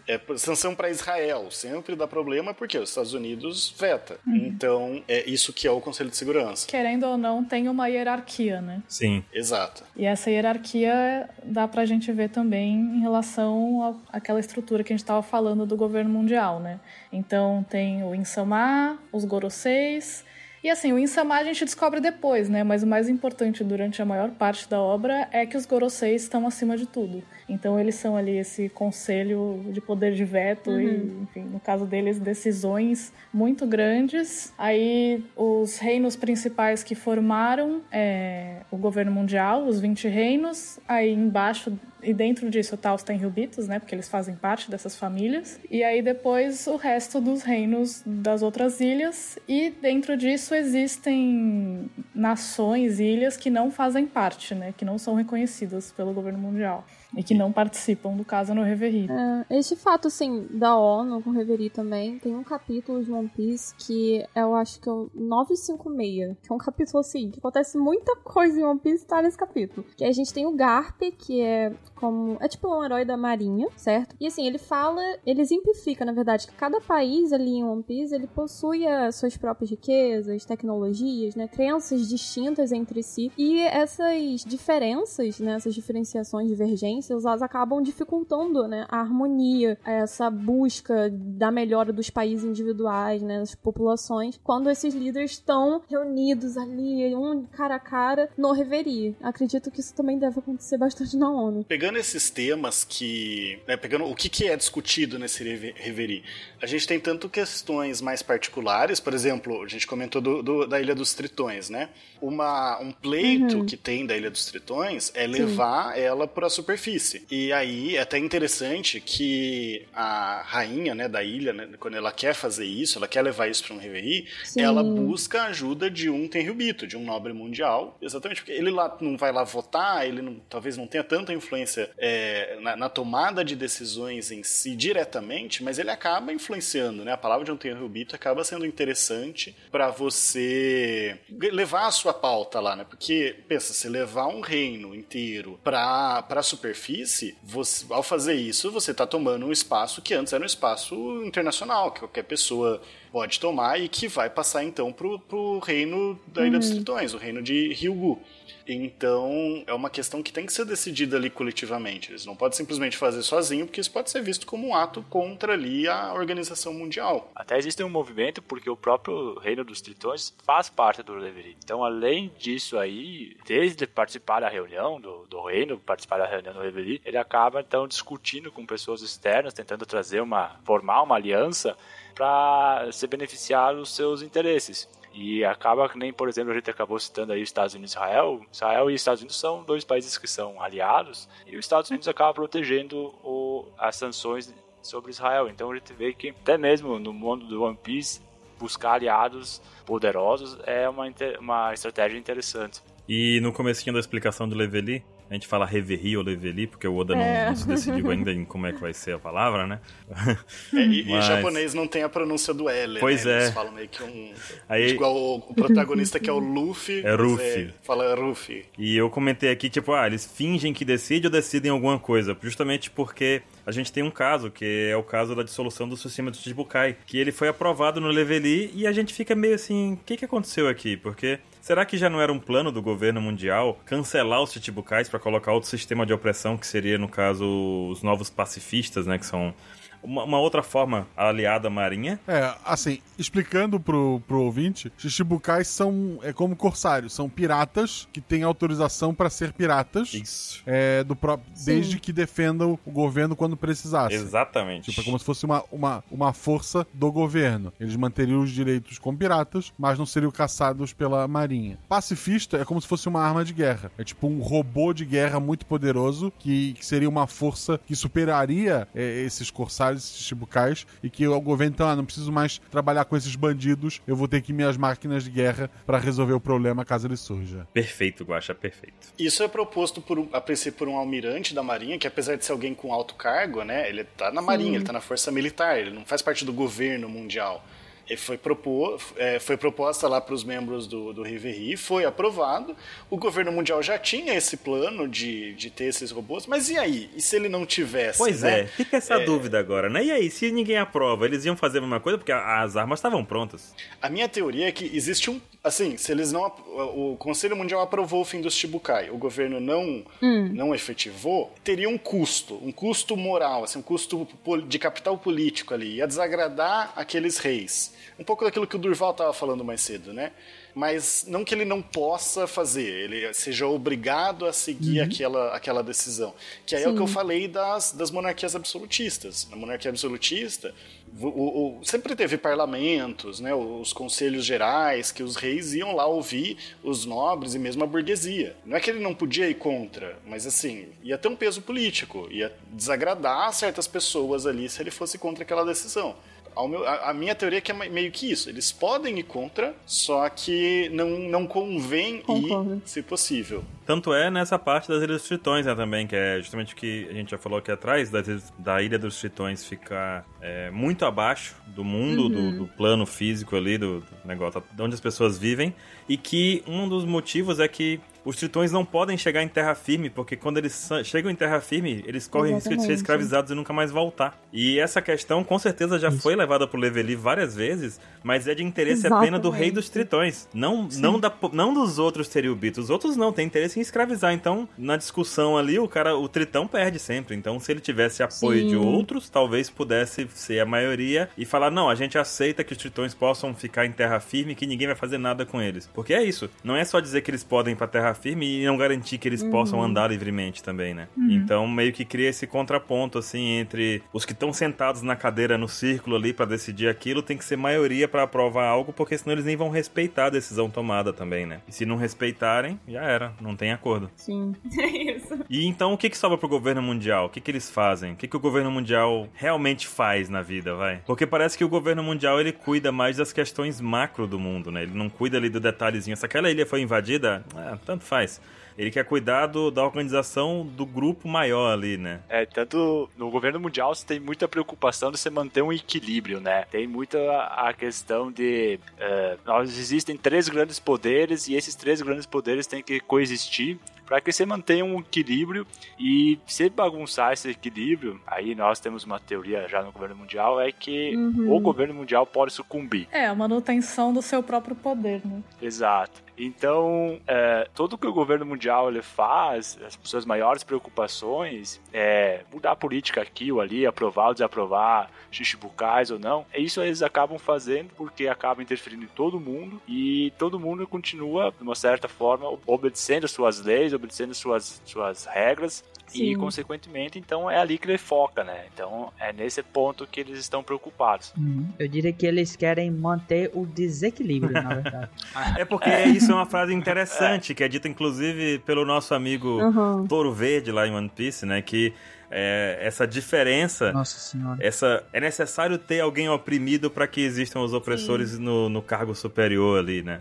É por- sanção para Israel sempre dá problema porque os Estados Unidos veta. Então, é isso que é o Conselho de Segurança. Querendo ou não, tem uma hierarquia, né? Sim. Exato. E essa hierarquia dá pra gente ver também em relação à- àquela estrutura que a gente estava falando do governo mundial, né? Então tem o Insama, os Goroseis. E assim, o Insama a gente descobre depois, né? Mas o mais importante durante a maior parte da obra é que os Goroseis estão acima de tudo. Então eles são ali esse conselho de poder de veto e, enfim, no caso deles, decisões muito grandes. Aí os reinos principais que formaram é, o governo mundial, os 20 reinos. Aí embaixo e dentro disso tá os Tenryubitos, né? Porque eles fazem parte dessas famílias. E aí depois o resto dos reinos das outras ilhas. E dentro disso existem nações, ilhas que não fazem parte, né? Que não são reconhecidas pelo governo mundial. E que não participam do caso no Reverie. É, este fato, assim, da ONU com o Reverie também, tem um capítulo de One Piece que eu acho que é o 956, que é um capítulo, assim, que acontece muita coisa em One Piece tá nesse capítulo. Que a gente tem o Garp, que é como... é tipo um herói da marinha, certo? E, assim, ele fala, ele exemplifica, na verdade, que cada país ali em One Piece, ele possui as suas próprias riquezas, tecnologias, né? Crenças distintas entre si. E essas diferenças, né? Essas diferenciações, divergências, elas acabam dificultando, né? A harmonia, essa busca da melhora dos países individuais, né? Das populações, quando esses líderes estão reunidos ali, um cara a cara, no Reverie. Acredito que isso também deve acontecer bastante na ONU. Pegando esses temas que. né, pegando o que, que é discutido nesse reve- reverie, a gente tem tanto questões mais particulares, por exemplo, a gente comentou do- do- da Ilha dos Tritões, né? Uma, um pleito Uhum. que tem da Ilha dos Tritões é levar ela para a superfície. E aí é até interessante que a rainha né, da ilha, né, quando ela quer fazer isso, ela quer levar isso para um reverie, Sim. ela busca a ajuda de um Tenryubito, de um nobre mundial, exatamente porque ele lá não vai lá votar, ele não- talvez não tenha tanta influência é, na, na tomada de decisões em si diretamente, mas ele acaba influenciando, né? A palavra de um Tenryubito acaba sendo interessante para você levar a sua pauta lá, né? Porque pensa, se levar um reino inteiro para para a superfície, você, ao fazer isso, você está tomando um espaço que antes era um espaço internacional, que qualquer pessoa pode tomar e que vai passar então pro, pro reino da Ilha dos Uhum. Tritões, o reino de Ryugu. Então, é uma questão que tem que ser decidida ali coletivamente. Eles não podem simplesmente fazer sozinho, porque isso pode ser visto como um ato contra ali a organização mundial. Até existe um movimento porque o próprio Reino dos Tritões faz parte do Reverie. Então, além disso aí, desde participar da reunião do, do Reino, participar da reunião do Reverie, ele acaba então discutindo com pessoas externas, tentando trazer uma, formar uma aliança para se beneficiar dos seus interesses. E acaba nem, por exemplo, a gente acabou citando aí os Estados Unidos e Israel. Israel e Estados Unidos são dois países que são aliados, e os Estados Unidos acaba protegendo o, as sanções sobre Israel. Então a gente vê que até mesmo no mundo do One Piece, buscar aliados poderosos é uma, uma estratégia interessante. E no comecinho da explicação do Leveli, a gente fala Reverie ou Leveli, porque o Oda não- É. não, se decidiu ainda em como é que vai ser a palavra, né? É, e, e Mas- japonês não tem a pronúncia do L, Pois né? Eles é. falam meio que um... Aí- Igual o, o protagonista que é o Luffy. É Ruffy. fala Ruffy. E eu comentei aqui, tipo, ah, eles fingem que decidem ou decidem alguma coisa. Justamente porque a gente tem um caso, que é o caso da dissolução do sistema de Chichibukai, que ele foi aprovado no Leveli e a gente fica meio assim, o que, que aconteceu aqui? Porque será que já não era um plano do governo mundial cancelar os Chichibukais para colocar outro sistema de opressão, que seria, no caso, os novos pacifistas, né, que são uma, uma outra forma aliada à marinha. É, assim, explicando pro, pro ouvinte, Shichibukais são é como corsários, são piratas que têm autorização pra ser piratas. Isso. É, do próprio, desde que defendam o governo quando precisasse. Exatamente. Tipo, é como se fosse uma, uma, uma força do governo. Eles manteriam os direitos como piratas, mas não seriam caçados pela marinha. Pacifista é como se fosse uma arma de guerra. É tipo um robô de guerra muito poderoso que, que seria uma força que superaria é, esses corsários, esses chibucais, e que o governo, então, ah, não preciso mais trabalhar com esses bandidos, eu vou ter que ir minhas máquinas de guerra pra resolver o problema caso ele surja. Perfeito, Guaxa, perfeito. Isso é proposto por, um- a princípio por um almirante da Marinha, que apesar de ser alguém com alto cargo, né, ele tá na Marinha, ele tá na Força Militar, ele não faz parte do governo mundial. Ele foi, propor, é, foi proposta lá para os membros do, do Riveri, foi aprovado. O governo mundial já tinha esse plano de, de ter esses robôs, mas e aí? E se ele não tivesse? Pois né? é, fica essa dúvida agora, né? E aí, se ninguém aprova, eles iam fazer a mesma coisa? Porque a- as armas estavam prontas. A minha teoria é que existe um. Assim, se eles não. O Conselho Mundial aprovou o fim dos Shibukai, o governo não, não efetivou, teria um custo, um custo moral, assim, um custo de capital político ali. Ia desagradar aqueles reis. Um pouco daquilo que o Durval estava falando mais cedo, né? Mas não que ele não possa fazer, ele seja obrigado a seguir aquela, aquela decisão. Que aí é o que eu Sim. falei das, das monarquias absolutistas. Na monarquia absolutista, o- o- sempre teve parlamentos, né, os conselhos gerais, que os reis iam lá ouvir os nobres e mesmo a burguesia. Não é que ele não podia ir contra, mas assim, ia ter um peso político, ia desagradar certas pessoas ali se ele fosse contra aquela decisão. Ao meu- a, a minha teoria é que é me- meio que isso. Eles podem ir contra, só que não, não convém Concordo. ir, se possível. Tanto é nessa parte das Ilhas dos Tritões, né, também, que é justamente o que a gente já falou aqui atrás, das ilhas- da Ilha dos Tritões ficar é, muito abaixo do mundo, do, Uhum. do plano físico ali, do, do negócio, de onde as pessoas vivem, e que um dos motivos é que os tritões não podem chegar em terra firme, porque quando eles chegam em terra firme, eles correm o risco de ser Exatamente. escravizados e nunca mais voltar. E essa questão, com certeza, já foi levada pro Leveli várias vezes, mas é de interesse apenas do rei dos tritões. Não, não, da, não dos outros Teriubitos. Os outros não, tem interesse em escravizar. Então, na discussão ali, o cara, o tritão perde sempre. Então, se ele tivesse apoio Sim. de outros, talvez pudesse ser a maioria e falar: não, a gente aceita que os tritões possam ficar em terra firme que ninguém vai fazer nada com eles. Porque é isso. Não é só dizer que eles podem ir pra terra firme e não garantir que eles Uhum. possam andar livremente também, né? Uhum. Então, meio que cria esse contraponto, assim, entre os que estão sentados na cadeira no círculo ali pra decidir aquilo, tem que ser maioria pra aprovar algo, porque senão eles nem vão respeitar a decisão tomada também, né? E se não respeitarem, já era, não tem acordo. Sim. (laughs) É isso. E então, o que que sobra pro governo mundial? O que que eles fazem? O que que o governo mundial realmente faz na vida, vai? Porque parece que o governo mundial, ele cuida mais das questões macro do mundo, né? Ele não cuida ali do detalhezinho. Se aquela ilha foi invadida, ah, tanto faz. Ele quer cuidar do- da organização do grupo maior ali, né? É, tanto no governo mundial você tem muita preocupação de você manter um equilíbrio, né? Tem muita a questão de. eh, nós existem três grandes poderes e esses três grandes poderes têm que coexistir para que você mantenha um equilíbrio e se bagunçar esse equilíbrio, aí nós temos uma teoria já no governo mundial, é que Uhum. o governo mundial pode sucumbir. É, a manutenção do seu próprio poder, né? Exato. Então, é, tudo que o governo mundial ele faz, as suas maiores preocupações é mudar a política aqui ou ali, aprovar ou desaprovar xixibucais ou não. É Isso eles acabam fazendo porque acaba interferindo em todo mundo e todo mundo continua, de uma certa forma, obedecendo suas leis, obedecendo suas, suas regras. E, Sim. consequentemente, então é ali que ele foca, né? Então é nesse ponto que eles estão preocupados. Uhum. Eu diria que eles querem manter o desequilíbrio, na verdade. (laughs) É porque isso é uma frase interessante, que é dita inclusive pelo nosso amigo Uhum. Touro Verde lá em One Piece, né? Que é, essa diferença. Nossa senhora. Essa, é necessário ter alguém oprimido para que existam os opressores no, no cargo superior ali, né?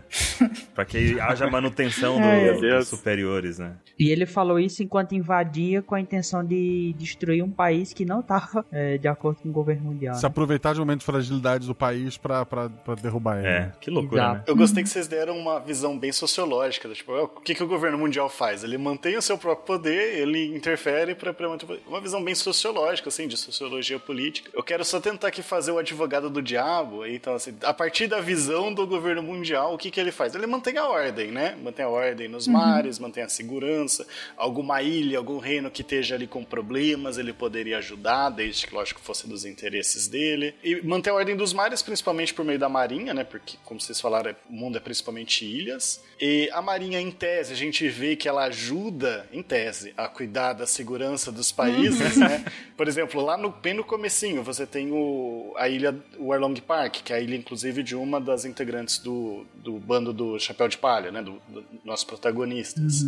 Para que haja (laughs) manutenção do- dos superiores, né? E ele falou isso enquanto invadia com a intenção de destruir um país que não estava de acordo com o governo mundial. Se né? aproveitar de momentos de fragilidade do país pra, pra, pra derrubar ele. É, que loucura, né? Eu gostei que vocês deram uma visão bem sociológica. Tipo, o que, que o governo mundial faz? Ele mantém o seu próprio poder, ele interfere para manter o poder. uma visão bem sociológica, assim, de sociologia política. Eu quero só tentar aqui fazer o advogado do diabo. Então, assim, a partir da visão do governo mundial, o que, que ele faz? Ele mantém a ordem, né? Mantém a ordem nos mares, mantém a segurança. Alguma ilha, algum reino que esteja ali com problemas, ele poderia ajudar, desde que, lógico, fosse dos interesses dele. E manter a ordem dos mares, principalmente por meio da marinha, né? Porque, como vocês falaram, é- o mundo é principalmente ilhas. E a marinha, em tese, a gente vê que ela ajuda, em tese, a cuidar da segurança dos países, né? Por exemplo, lá no, bem no comecinho, você tem o, a ilha, o Arlong Park, que é a ilha, inclusive, de uma das integrantes do, do bando do Chapéu de Palha, né? Do, do nossos protagonistas,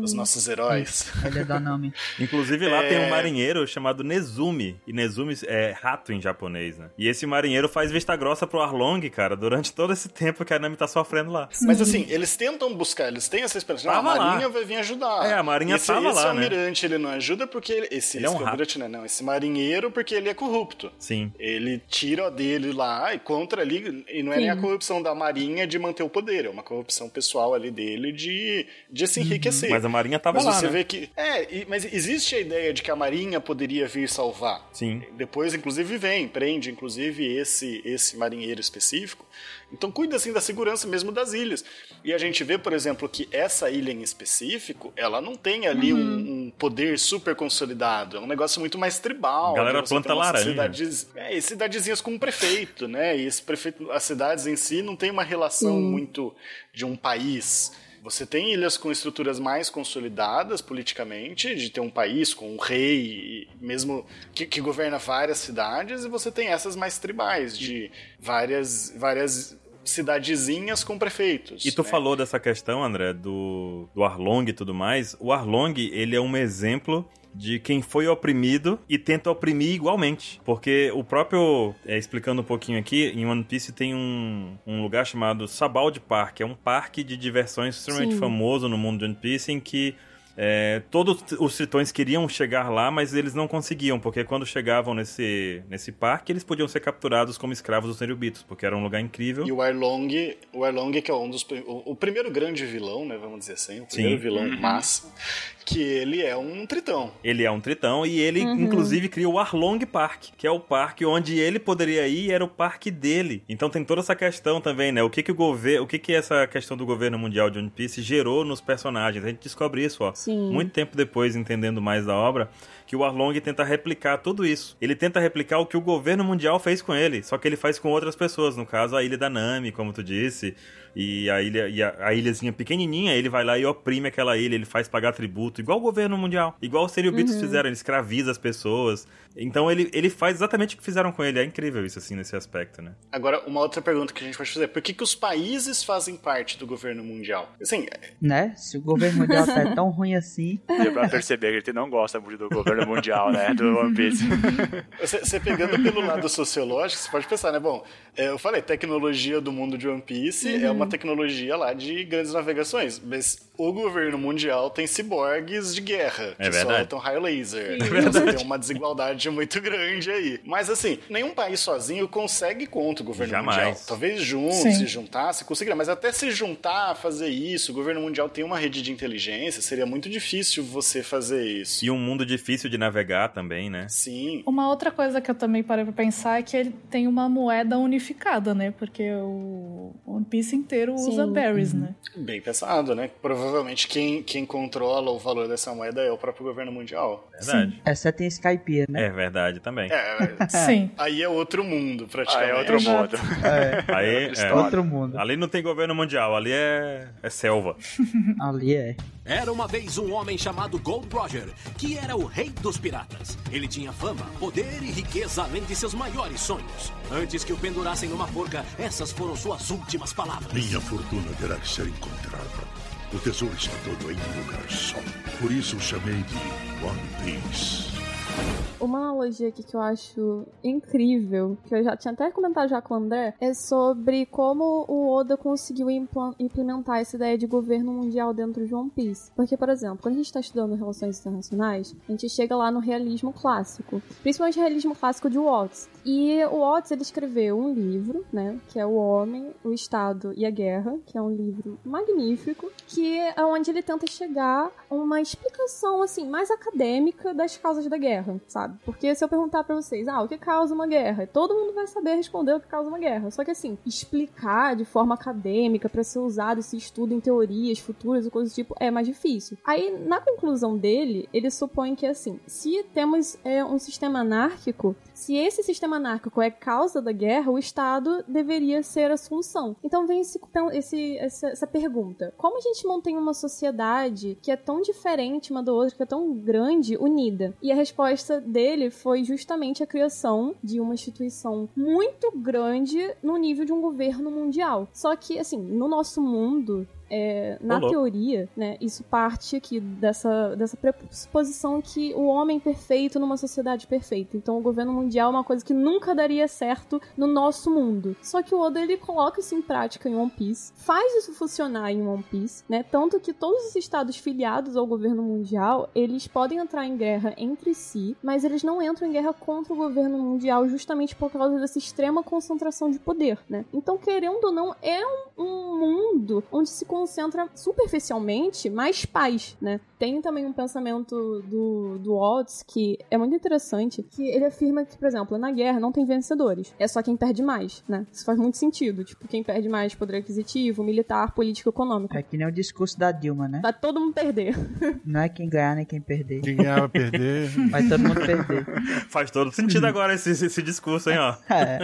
dos nossos heróis. Ele é da Nami. (laughs) Inclusive lá É. tem um marinheiro chamado Nezumi. E Nezumi é rato em japonês, né? E esse marinheiro faz vista grossa pro Arlong, cara, durante todo esse tempo que a Nami tá sofrendo lá. Mas assim, eles tentam buscar, eles têm essa esperança. Não, a Tava lá. Marinha vai vir ajudar. É, a Marinha esse, tava esse lá, né? almirante, ele não ajuda porque ele, esse, Ele é um esse almirante, né? Não, esse marinheiro porque ele é corrupto. Sim. Ele tira dele lá e contra ali, e não é nem a corrupção da Marinha de manter o poder, é uma corrupção pessoal ali dele de, de se enriquecer. Mas a Marinha tava Mas lá, você né? vê que. É, mas existe a ideia de que a Marinha poderia vir salvar. Sim. Depois, inclusive, vem, prende, inclusive, esse, esse marinheiro específico. Então, cuida, assim, da segurança mesmo das ilhas. E a gente vê, por exemplo, que essa ilha em específico, ela não tem ali um, um poder super consolidado. É um negócio muito mais tribal. Galera você planta laranja. Cidades, é, e cidadezinhas com um prefeito, né? E esse prefeito, as cidades em si não tem uma relação muito de um país. Você tem ilhas com estruturas mais consolidadas politicamente, de ter um país com um rei, mesmo que, que governa várias cidades, e você tem essas mais tribais, de várias, várias cidadezinhas com prefeitos. E tu né? falou dessa questão, André, do, do Arlong e tudo mais. O Arlong, ele é um exemplo de quem foi oprimido e tenta oprimir igualmente. Porque o próprio, é, explicando um pouquinho aqui, em One Piece tem um, um lugar chamado Sabald Park. É um parque de diversões extremamente Sim. famoso no mundo de One Piece, em que é, todos os tritões queriam chegar lá, mas eles não conseguiam, porque quando chegavam nesse, nesse parque, eles podiam ser capturados como escravos dos Nerubitos, porque era um lugar incrível. E o Arlong, o Arlong que é um dos o, o primeiro grande vilão, né, vamos dizer assim, o primeiro Sim. vilão massa, que ele é um tritão. Ele é um tritão e ele, Uhum. inclusive, cria o Arlong Park, que é o parque onde ele poderia ir e era o parque dele. Então tem toda essa questão também, né? O que que o governo, o que que essa questão do governo mundial de One Piece gerou nos personagens? A gente descobre isso, ó. Sim. Muito tempo depois, entendendo mais da obra, que o Arlong tenta replicar tudo isso. Ele tenta replicar o que o governo mundial fez com ele, só que ele faz com outras pessoas, no caso a ilha da Nami, como tu disse, e a ilha e a, a ilhazinha pequenininha, ele vai lá e oprime aquela ilha, ele faz pagar tributo, igual o governo mundial, igual os Seriobitos fizeram, ele escraviza as pessoas. Então ele, ele faz exatamente o que fizeram com ele, é incrível isso assim nesse aspecto, né? Agora, uma outra pergunta que a gente pode fazer, por que, que os países fazem parte do governo mundial? Assim, Né? Se o governo mundial tá tão ruim assim. (laughs) Deu pra perceber que ele não gosta muito do governo mundial, né? Do One Piece. (laughs) Você, você pegando pelo lado sociológico, você pode pensar, né? Bom, é, eu falei, tecnologia do mundo de One Piece é uma tecnologia lá de grandes navegações, mas o governo mundial tem ciborgues de guerra, É que verdade. soltam raio laser. Sim. Você tem uma desigualdade muito grande aí. Mas assim, nenhum país sozinho consegue contra o governo Jamais. mundial. Talvez junto, Sim. se juntasse, conseguiria, mas até se juntar, fazer isso, o governo mundial tem uma rede de inteligência, seria muito difícil você fazer isso. E um mundo difícil de navegar também, né? Sim. Uma outra coisa que eu também parei pra pensar é que ele tem uma moeda unificada, né? Porque o One Piece inteiro usa Sim. berries, né? Bem pensado, né? Provavelmente quem, quem controla o valor dessa moeda é o próprio governo mundial. Verdade. Exceto em Skypiea, né? É verdade também. É, (laughs) Sim. aí é outro mundo, Ah, praticamente. é outro Exato. mundo. (laughs) É, Aí, é, outro mundo. ali não tem governo mundial, ali é, é selva. (laughs) Ali é. Era uma vez um homem chamado Gold Roger, que era o rei dos piratas. Ele tinha fama, poder e riqueza além de seus maiores sonhos. Antes que o pendurassem numa forca, essas foram suas últimas palavras. Minha fortuna terá que ser encontrada. O tesouro está todo em um lugar só. Por isso o chamei de One Piece. Uma analogia aqui que eu acho incrível, que eu já tinha até comentado já com o André, é sobre como o Oda conseguiu implementar essa ideia de governo mundial dentro de One Piece. Porque, por exemplo, quando a gente está estudando relações internacionais, a gente chega lá no realismo clássico, principalmente o realismo clássico de Watts. E o Watts ele escreveu um livro, né, que é O Homem, o Estado e a Guerra, que é um livro magnífico, que é onde ele tenta chegar a uma explicação assim mais acadêmica das causas da guerra. sabe? Porque se eu perguntar pra vocês, ah, o que causa uma guerra? Todo mundo vai saber responder o que causa uma guerra. Só que assim, explicar de forma acadêmica pra ser usado esse estudo em teorias futuras e coisas do tipo é mais difícil. Aí, na conclusão dele, ele supõe que assim, se temos é, um sistema anárquico, se esse sistema anárquico é causa da guerra, o Estado deveria ser a solução. Então vem esse, esse- essa, essa pergunta: como a gente mantém uma sociedade que é tão diferente uma da outra, que é tão grande, unida? E a resposta dele foi justamente a criação de uma instituição muito grande no nível de um governo mundial. Só que, assim, no nosso mundo, é, na louco. teoria, né, isso parte aqui dessa, dessa pressuposição que o homem perfeito numa sociedade perfeita. Então, o governo mundial é uma coisa que nunca daria certo no nosso mundo. Só que o Oda ele coloca isso em prática em One Piece, faz isso funcionar em One Piece, né? Tanto que todos os estados filiados ao governo mundial eles podem entrar em guerra entre si, mas eles não entram em guerra contra o governo mundial justamente por causa dessa extrema concentração de poder, né? Então, querendo ou não, é um, um mundo onde se concentra superficialmente mais paz, né? Tem também um pensamento do, do Waltz que é muito interessante, que ele afirma que, por exemplo, na guerra não tem vencedores, é só quem perde mais, né? Isso faz muito sentido, tipo, quem perde mais poder aquisitivo, militar, político, econômico. É que nem o discurso da Dilma, né? Vai todo mundo perder. (laughs) Não é quem ganhar nem quem perder. Quem ganhar vai perder. (laughs) Vai todo mundo perder. Faz todo sentido agora esse, esse discurso, hein, ó. É.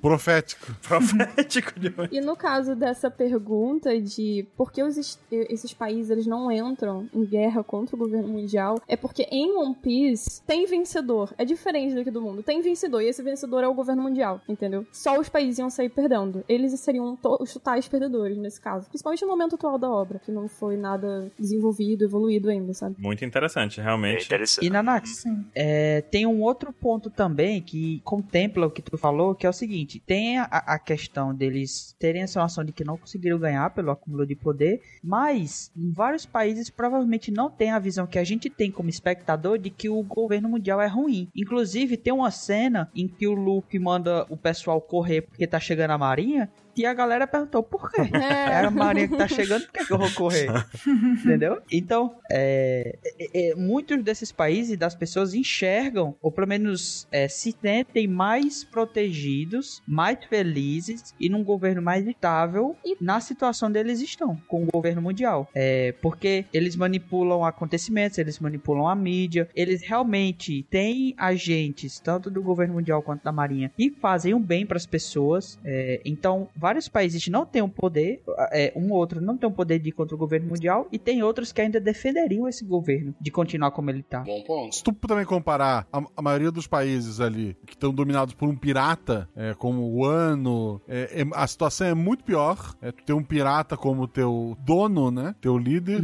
Profético. (laughs) Profético de E no caso dessa pergunta de por que os es- esses países eles não entram em guerra contra o governo mundial, é porque em One Piece tem vencedor. É diferente daqui do mundo. Tem vencedor e esse vencedor é o governo mundial, entendeu? Só os países iam sair perdendo. Eles seriam os totais perdedores nesse caso. Principalmente no momento atual da obra, que não foi nada desenvolvido, evoluído ainda, sabe? Muito interessante, realmente. E Nanax, é, tem um outro ponto também que contempla o que tu falou, que é o seguinte: tem a, a questão deles terem essa noção de que não conseguiram ganhar pelo acúmulo de poder, mas em vários países provavelmente não tem a visão que a gente tem como espectador de que o governo mundial é ruim. Inclusive, tem uma cena em que o Luffy manda o pessoal correr porque tá chegando a marinha. E a galera perguntou por quê? (laughs) É a marinha que tá chegando, por que, que eu vou correr? (laughs) Entendeu? Então, é, é, é, muitos desses países das pessoas enxergam, ou pelo menos é, se sentem mais protegidos, mais felizes e num governo mais estável na situação deles estão, com o governo mundial. É, porque eles manipulam acontecimentos, eles manipulam a mídia, eles realmente têm agentes, tanto do governo mundial quanto da marinha, que fazem um bem para as pessoas. É, então, vários países não têm o poder, é, um ou outro não tem o poder de ir contra o governo mundial, e tem outros que ainda defenderiam esse governo de continuar como ele tá. Bom ponto. Se tu também comparar a, a maioria dos países ali que estão dominados por um pirata, é, como o Ano, é, é- a situação é muito pior. É, tu ter um pirata como teu dono, né? Teu líder,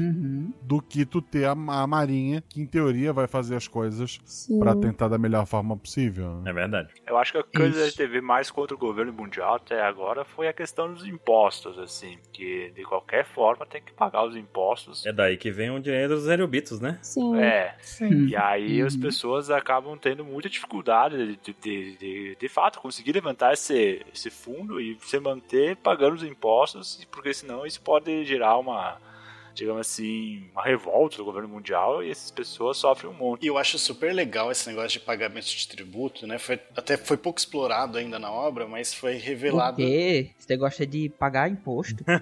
do que tu ter a, a marinha, que em teoria vai fazer as coisas pra tentar da melhor forma possível. né? É verdade. Eu acho que a coisa que a Isso. gente teve mais contra o governo mundial até agora foi a questão dos impostos, assim, que de qualquer forma tem que pagar os impostos. É daí que vem o dinheiro dos aerobitos, né? Sim. É. Sim. E aí as pessoas acabam tendo muita dificuldade de, de, de, de, de fato conseguir levantar esse, esse fundo e se manter pagando os impostos, porque senão isso pode gerar uma, digamos assim, uma revolta do governo mundial e essas pessoas sofrem um monte. E eu acho super legal esse negócio de pagamento de tributo, né? Foi, até foi pouco explorado ainda na obra, mas foi revelado. Por quê? Você gosta de pagar imposto? (laughs)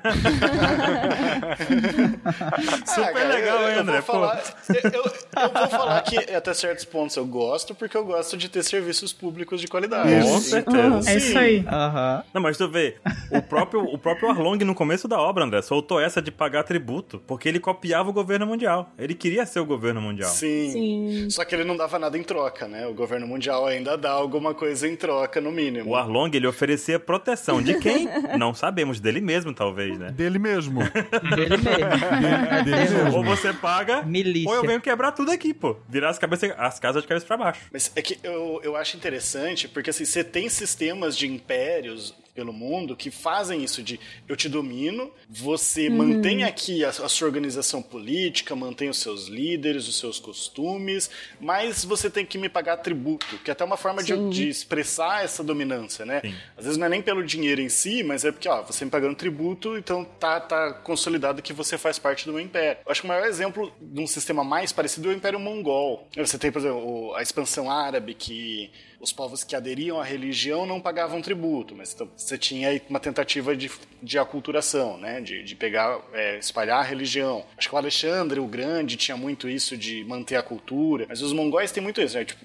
Super legal, eu, hein, eu André? Vou falar, eu, eu- eu vou falar que até certos pontos eu gosto, porque eu gosto de ter serviços públicos de qualidade. Com certeza. sim. Aham. Não, mas tu vê, o próprio, o próprio Arlong no começo da obra, André, soltou essa de pagar tributo, porque ele copiava o governo mundial. Ele queria ser o governo mundial. Sim. Só que ele não dava nada em troca, né? O governo mundial ainda dá alguma coisa em troca, no mínimo. O Arlong, ele oferecia proteção de quem? (laughs) Não sabemos, dele mesmo, talvez, né? Dele mesmo. (laughs) Dele mesmo. Dele mesmo. Ou você paga, ou eu venho quebrar tudo aqui, pô. Virar as, cabeças, as casas de cabeça pra baixo. Mas é que eu, eu acho interessante, porque assim, você tem sistemas de impérios pelo mundo que fazem isso de eu te domino, você Uhum. mantém aqui a, a sua organização política, mantém os seus líderes, os seus costumes, mas você tem que me pagar tributo, que é até uma forma de, Sim. de expressar essa dominância, né? Às vezes não é nem pelo dinheiro em si, mas é porque, ó, você me pagando tributo, então tá, tá consolidado que você faz parte do meu império. Eu acho que o maior exemplo de um sistema mais parecido é o Império Mongol. Você tem, por exemplo, a expansão árabe, que os povos que aderiam à religião não pagavam tributo, mas então você tinha aí uma tentativa de, de aculturação, né? De, de pegar, é, espalhar a religião. Acho que o Alexandre o Grande tinha muito isso de manter a cultura, mas os mongóis têm muito isso, né? Tipo,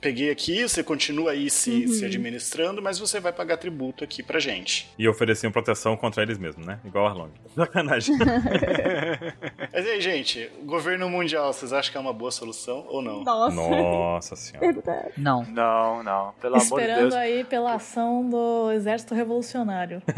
peguei aqui, você continua aí se, Uhum. se administrando, mas você vai pagar tributo aqui pra gente. E ofereciam proteção contra eles mesmos, né? Igual Arlong. (laughs) Sacanagem. (laughs) Mas e aí, gente, o governo mundial, vocês acham que é uma boa solução ou não? Nossa. Nossa senhora. Não. Não, não. Pelo amor de Esperando Deus. aí pela ação do Exército Revolucionário. (laughs)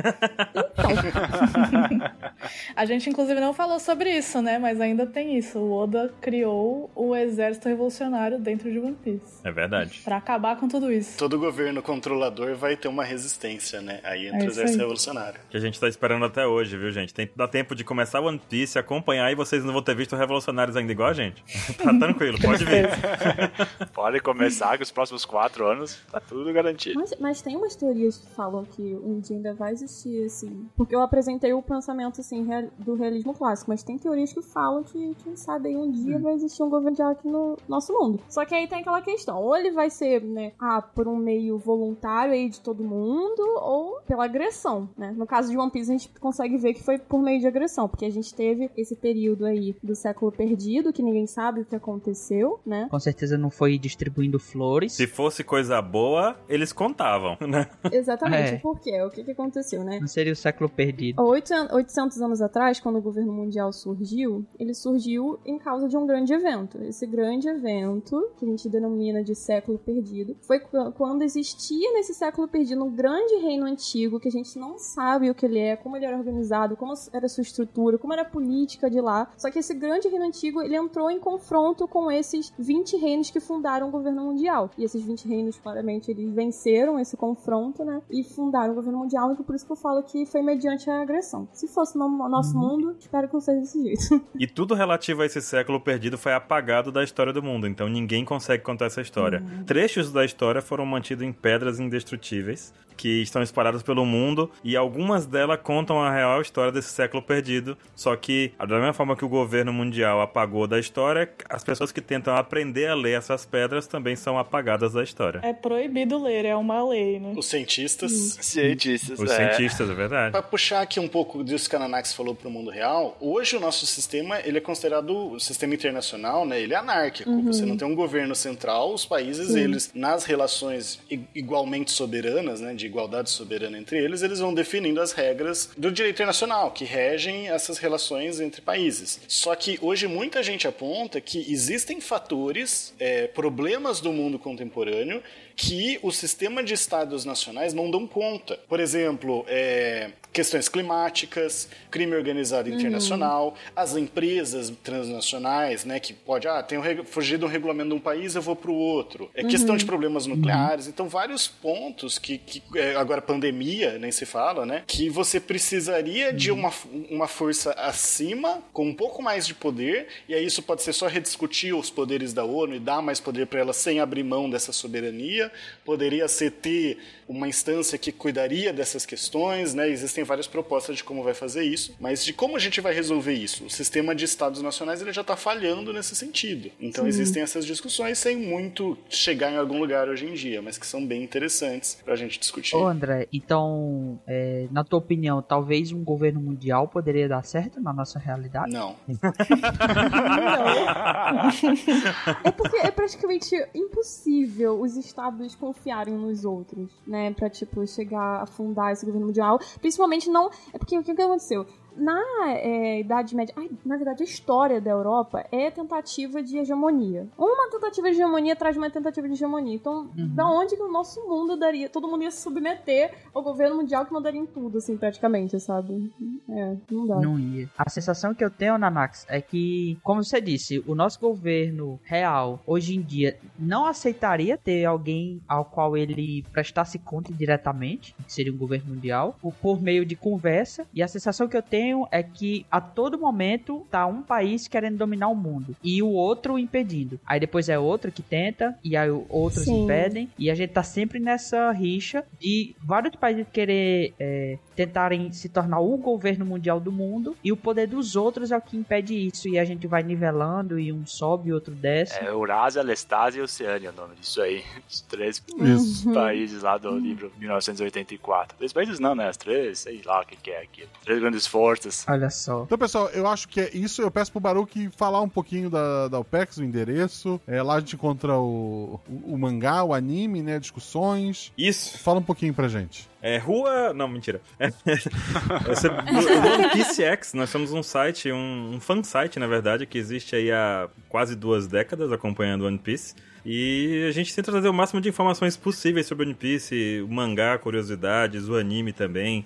A gente, inclusive, não falou sobre isso, né? Mas ainda tem isso. O Oda criou o Exército Revolucionário dentro de One Piece. É verdade. Pra acabar com tudo isso. Todo governo controlador vai ter uma resistência, né? Aí entra É o exército aí. revolucionário. Que a gente tá esperando até hoje, viu, gente? Tem, dá tempo de começar One Piece, acompanhar e vocês não vão ter visto Revolucionários ainda igual a gente. (laughs) tá tranquilo, pode vir. (laughs) Pode começar que os próximos quatro anos tá tudo garantido. Mas, mas tem umas teorias que falam que um dia ainda vai existir, assim. Porque eu apresentei o pensamento, assim, real- do realismo clássico, mas tem teorias que falam que, quem sabe, aí um dia vai existir um governo mundial aqui no nosso mundo. Só que aí tem aquela questão: ou ele vai ser, né, ah, por um meio voluntário aí de todo mundo, ou pela agressão, né? No caso de One Piece, a gente consegue ver que foi por meio de agressão, porque a gente teve esse período aí do século perdido, que ninguém sabe o que aconteceu, né? Com certeza não foi distribuindo flores. Se fosse coisa boa, eles contavam, né? (laughs) Exatamente. É. Por quê? O que, que aconteceu, né? Não seria o século perdido. Há 800 800 anos atrás, quando o governo mundial surgiu, ele surgiu em causa de um grande evento. Esse grande evento, que a gente denomina de século perdido, foi qu- quando existia nesse século perdido um grande reino antigo que a gente não sabe o que ele é, como ele era organizado, como era a sua estrutura, como era a política de lá. Só que esse grande reino antigo, ele entrou em confronto com esses 20 reinos que fundaram o governo mundial. E esses 20 reinos, claramente, eles venceram esse confronto, né? E fundaram o governo mundial, então por isso que eu falo que foi mediante a agressão. Se fosse no nosso mundo, espero que não seja desse jeito. (laughs) E tudo relativo a esse século perdido foi apagado da história do mundo, então ninguém consegue contar essa história. Trechos da história foram mantidos em pedras indestrutíveis, que estão espalhadas pelo mundo, e algumas delas contam a real história desse século perdido. Só que, da mesma forma que o governo mundial apagou da história, as pessoas que tentam aprender a ler essas pedras também são apagadas da história. É proibido ler, é uma lei, né? Os cientistas. Cientistas, Os é. cientistas, é verdade. Pra puxar aqui um pouco disso que a Nanax falou pro mundo real, hoje o nosso sistema, ele é considerado o sistema internacional, né? Ele é anárquico. Uhum. Você não tem um governo central, os países, Sim. eles, nas relações igualmente soberanas, né? De igualdade soberana entre eles, eles vão definindo as regras do direito internacional, que regem essas relações entre países. Só que hoje muita gente aponta que existem fatores, é, problemas do mundo contemporâneo, que o sistema de estados nacionais não dão conta. Por exemplo, é, questões climáticas, crime organizado Uhum. internacional, as empresas transnacionais, né, que pode, ah, tenho de um regulamento de um país, eu vou para o outro. É questão Uhum. de problemas nucleares, então vários pontos que, que é, agora pandemia, nem se fala, né, que você precisaria de uma, uma força acima, com um pouco mais de poder, e aí isso pode ser só rediscutir os poderes da ONU e dar mais poder para ela sem abrir mão dessa soberania, poderia ser ter uma instância que cuidaria dessas questões, né? Existem várias propostas de como vai fazer isso, mas de como a gente vai resolver isso? O sistema de estados nacionais ele já está falhando nesse sentido. Então Sim. existem essas discussões sem muito chegar em algum lugar hoje em dia, mas que são bem interessantes para a gente discutir. Ô André, então, é, na tua opinião, talvez um governo mundial poderia dar certo na nossa realidade? Não. (laughs) (laughs) É porque é praticamente impossível os estados confiarem nos outros, né? Pra, tipo, chegar a fundar esse governo mundial. Principalmente não. É porque o que aconteceu? Na é, Idade Média, ai, na verdade, a história da Europa é tentativa de hegemonia. Uma tentativa de hegemonia de uma tentativa de hegemonia. Então, da onde que o nosso mundo daria? Todo mundo ia se submeter ao governo mundial que mandaria em tudo, assim, praticamente, sabe? É, não dá. Não ia. A sensação que eu tenho, Nanax, é que, como você disse, o nosso governo real, hoje em dia, não aceitaria ter alguém ao qual ele prestasse conta diretamente, que seria um governo mundial, por meio de conversa. E a sensação que eu tenho é que a todo momento tá um país querendo dominar o mundo e o outro impedindo. Aí depois é outro que tenta e aí outros Sim. impedem. E a gente tá sempre nessa rixa de vários países querer é, tentarem se tornar o governo mundial do mundo e o poder dos outros é o que impede isso. E a gente vai nivelando e um sobe e outro desce. É Eurásia, Lestásia e Oceânia é o nome disso aí. (laughs) Os três Isso. (laughs) países lá do livro 1984. Três países não, né? As três, sei lá o que, que é aquilo. Três grandes forças. Olha só. Então, pessoal, eu acho que é isso. Eu peço pro Baruque falar um pouquinho da, da OPEX, o endereço. É, lá a gente encontra o, o, o mangá, o anime, né? Discussões. Isso. Fala um pouquinho pra gente. É rua. Não, mentira. É (laughs) do One Piece X, nós somos um site, um, um fan site, na verdade, que existe aí há quase duas décadas acompanhando One Piece. E a gente tenta trazer o máximo de informações possíveis sobre One Piece, o mangá, curiosidades, o anime também.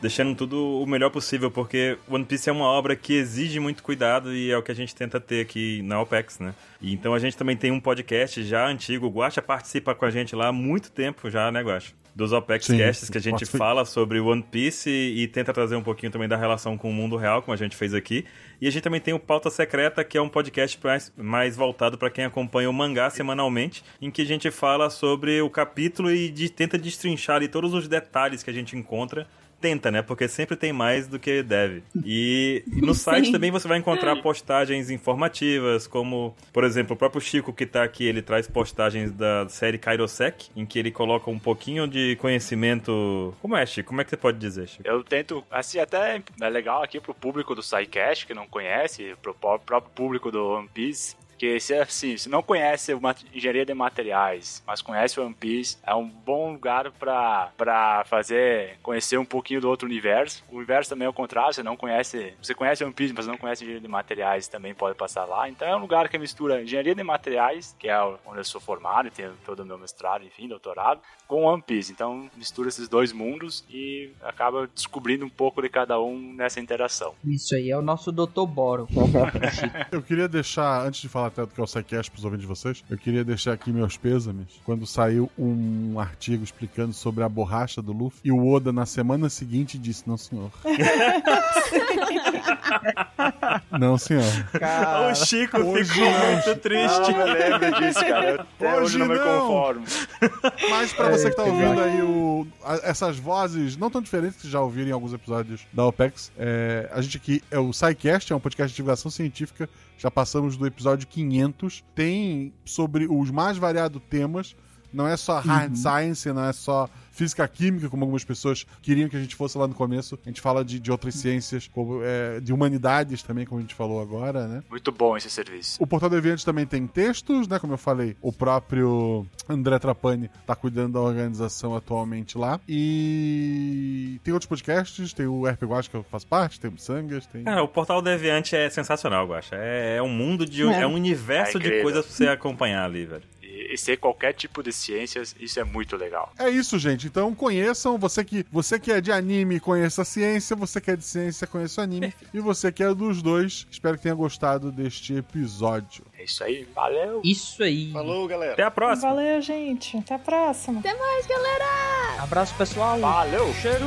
Deixando tudo o melhor possível, porque One Piece é uma obra que exige muito cuidado e é o que a gente tenta ter aqui na OPEX, né? E então a gente também tem um podcast já antigo, o Guacha participa com a gente lá há muito tempo já, né, Guacha? Dos OPEX Sim, Casts que a gente fala sobre One Piece e, e tenta trazer um pouquinho também da relação com o mundo real, como a gente fez aqui. E a gente também tem o Pauta Secreta, que é um podcast mais, mais voltado para quem acompanha o mangá semanalmente, em que a gente fala sobre o capítulo e de- tenta destrinchar ali todos os detalhes que a gente encontra. Tenta, né? Porque sempre tem mais do que deve. E, e no (laughs) site Sim. também você vai encontrar postagens informativas, como, por exemplo, o próprio Chico que tá aqui, ele traz postagens da série Kairosek, em que ele coloca um pouquinho de conhecimento. Como é, Chico? Como é que você pode dizer, Chico? Eu tento, assim, até é legal aqui pro público do SciCast, que não conhece, pro próprio público do One Piece, que se, assim, se não conhece o mat- engenharia de materiais, mas conhece o One Piece, é um bom lugar pra fazer, conhecer um pouquinho do outro universo. O universo também é o contrário, você não conhece, você conhece One Piece, mas não conhece engenharia de materiais, também pode passar lá. Então é um lugar que mistura engenharia de materiais, que é onde eu sou formado e tenho todo o meu mestrado, enfim, doutorado, com One Piece. Então mistura esses dois mundos e acaba descobrindo um pouco de cada um nessa interação. Isso aí é o nosso Dr. Boro. (laughs) Eu queria deixar, antes de falar até do que é o SciCast pros ouvintes de vocês, eu queria deixar aqui meus pêsames. Quando saiu um artigo explicando sobre a borracha do Luffy, e o Oda, na semana seguinte, disse: Não, senhor. (laughs) Não, senhor. o Chico hoje ficou não. muito triste. Não, eu lembro disso, cara. Eu hoje, Hoje não me não. conformo. (laughs) Mas pra você que tá Eita, ouvindo vai. aí o, a- essas vozes não tão diferentes que já ouviram em alguns episódios da OPEX, é, a gente aqui é o SciCast, é um podcast de divulgação científica. Já passamos do episódio 500. Tem sobre os mais variados temas. Não é só hard science, não é só física química, como algumas pessoas queriam que a gente fosse lá no começo. A gente fala de, de outras ciências, como, é, de humanidades também, como a gente falou agora, né? Muito bom esse serviço. O Portal Deviante também tem textos, né? Como eu falei, o próprio André Trapani tá cuidando da organização atualmente lá. E tem outros podcasts, tem o RP Guacha que eu faço parte, tem o Sangas, tem... Cara, o Portal Deviante é sensacional, Guacha. É, é um mundo de. É. É, um universo É de coisas pra você acompanhar ali, velho. E, ser qualquer tipo de ciências, isso é muito legal. É isso, gente. Então conheçam. Você que, você que é de anime, conheça a ciência. Você que é de ciência, conheça o anime. E você que é dos dois, espero que tenha gostado deste episódio. É isso aí, valeu! Isso aí. Falou, galera. Até a próxima. Valeu, gente. Até a próxima. Até mais, galera! Abraço, pessoal. Valeu! Cheiro.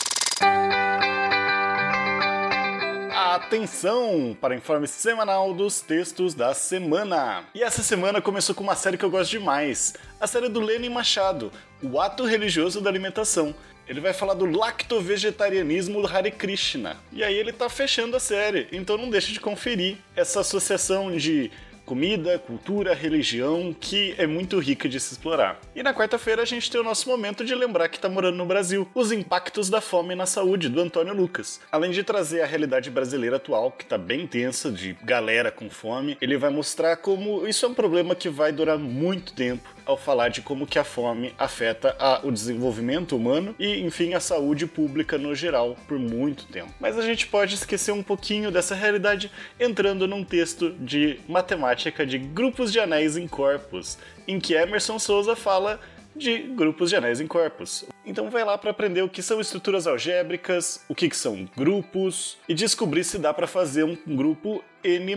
Atenção para o informe semanal dos textos da semana. E essa semana começou com uma série que eu gosto demais, a série do Lenin Machado, O Ato Religioso da Alimentação. Ele vai falar do lacto-vegetarianismo do Hare Krishna. E aí ele tá fechando a série, então não deixe de conferir essa associação de comida, cultura, religião, que é muito rica de se explorar. E na quarta-feira a gente tem o nosso momento de lembrar que tá morando no Brasil, os impactos da fome na saúde, do Antônio Lucas. Além de trazer a realidade brasileira atual, que tá bem tensa, de galera com fome, ele vai mostrar como isso é um problema que vai durar muito tempo ao falar de como que a fome afeta a- o desenvolvimento humano e, enfim, a saúde pública no geral por muito tempo. Mas a gente pode esquecer um pouquinho dessa realidade entrando num texto de matemática de grupos de anéis em corpos, em que Emerson Souza fala de grupos de anéis em corpos. Então vai lá para aprender o que são estruturas algébricas, o que, que são grupos e descobrir se dá para fazer um grupo N+,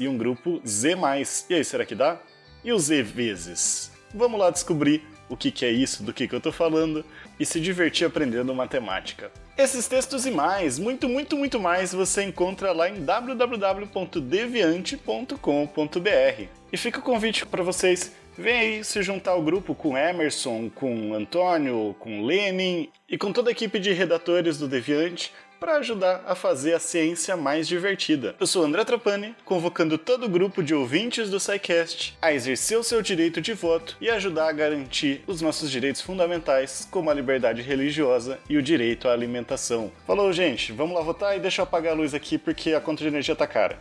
e um grupo Z+. E aí, será que dá? E o Z vezes? Vamos lá descobrir o que, que é isso, do que, que eu tô falando e se divertir aprendendo matemática. Esses textos e mais, muito, muito, muito mais, você encontra lá em www.deviante.com.br. E fica o convite para vocês Vem aí se juntar ao grupo com Emerson, com Antônio, com Lenin e com toda a equipe de redatores do Deviante para ajudar a fazer a ciência mais divertida. Eu sou André Trapani, convocando todo o grupo de ouvintes do SciCast a exercer o seu direito de voto e ajudar a garantir os nossos direitos fundamentais, como a liberdade religiosa e o direito à alimentação. Falou, gente, vamos lá votar e deixa eu apagar a luz aqui porque a conta de energia tá cara.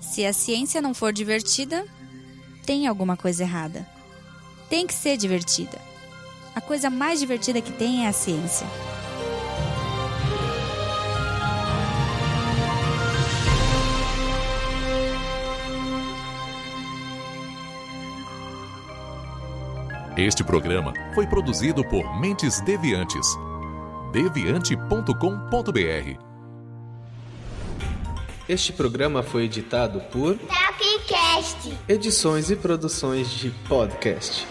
Se a ciência não for divertida, tem alguma coisa errada. Tem que ser divertida. A coisa mais divertida que tem é a ciência. Este programa foi produzido por Mentes Deviantes. deviante.com.br Este programa foi editado por Tapcast. Edições e Produções de Podcast.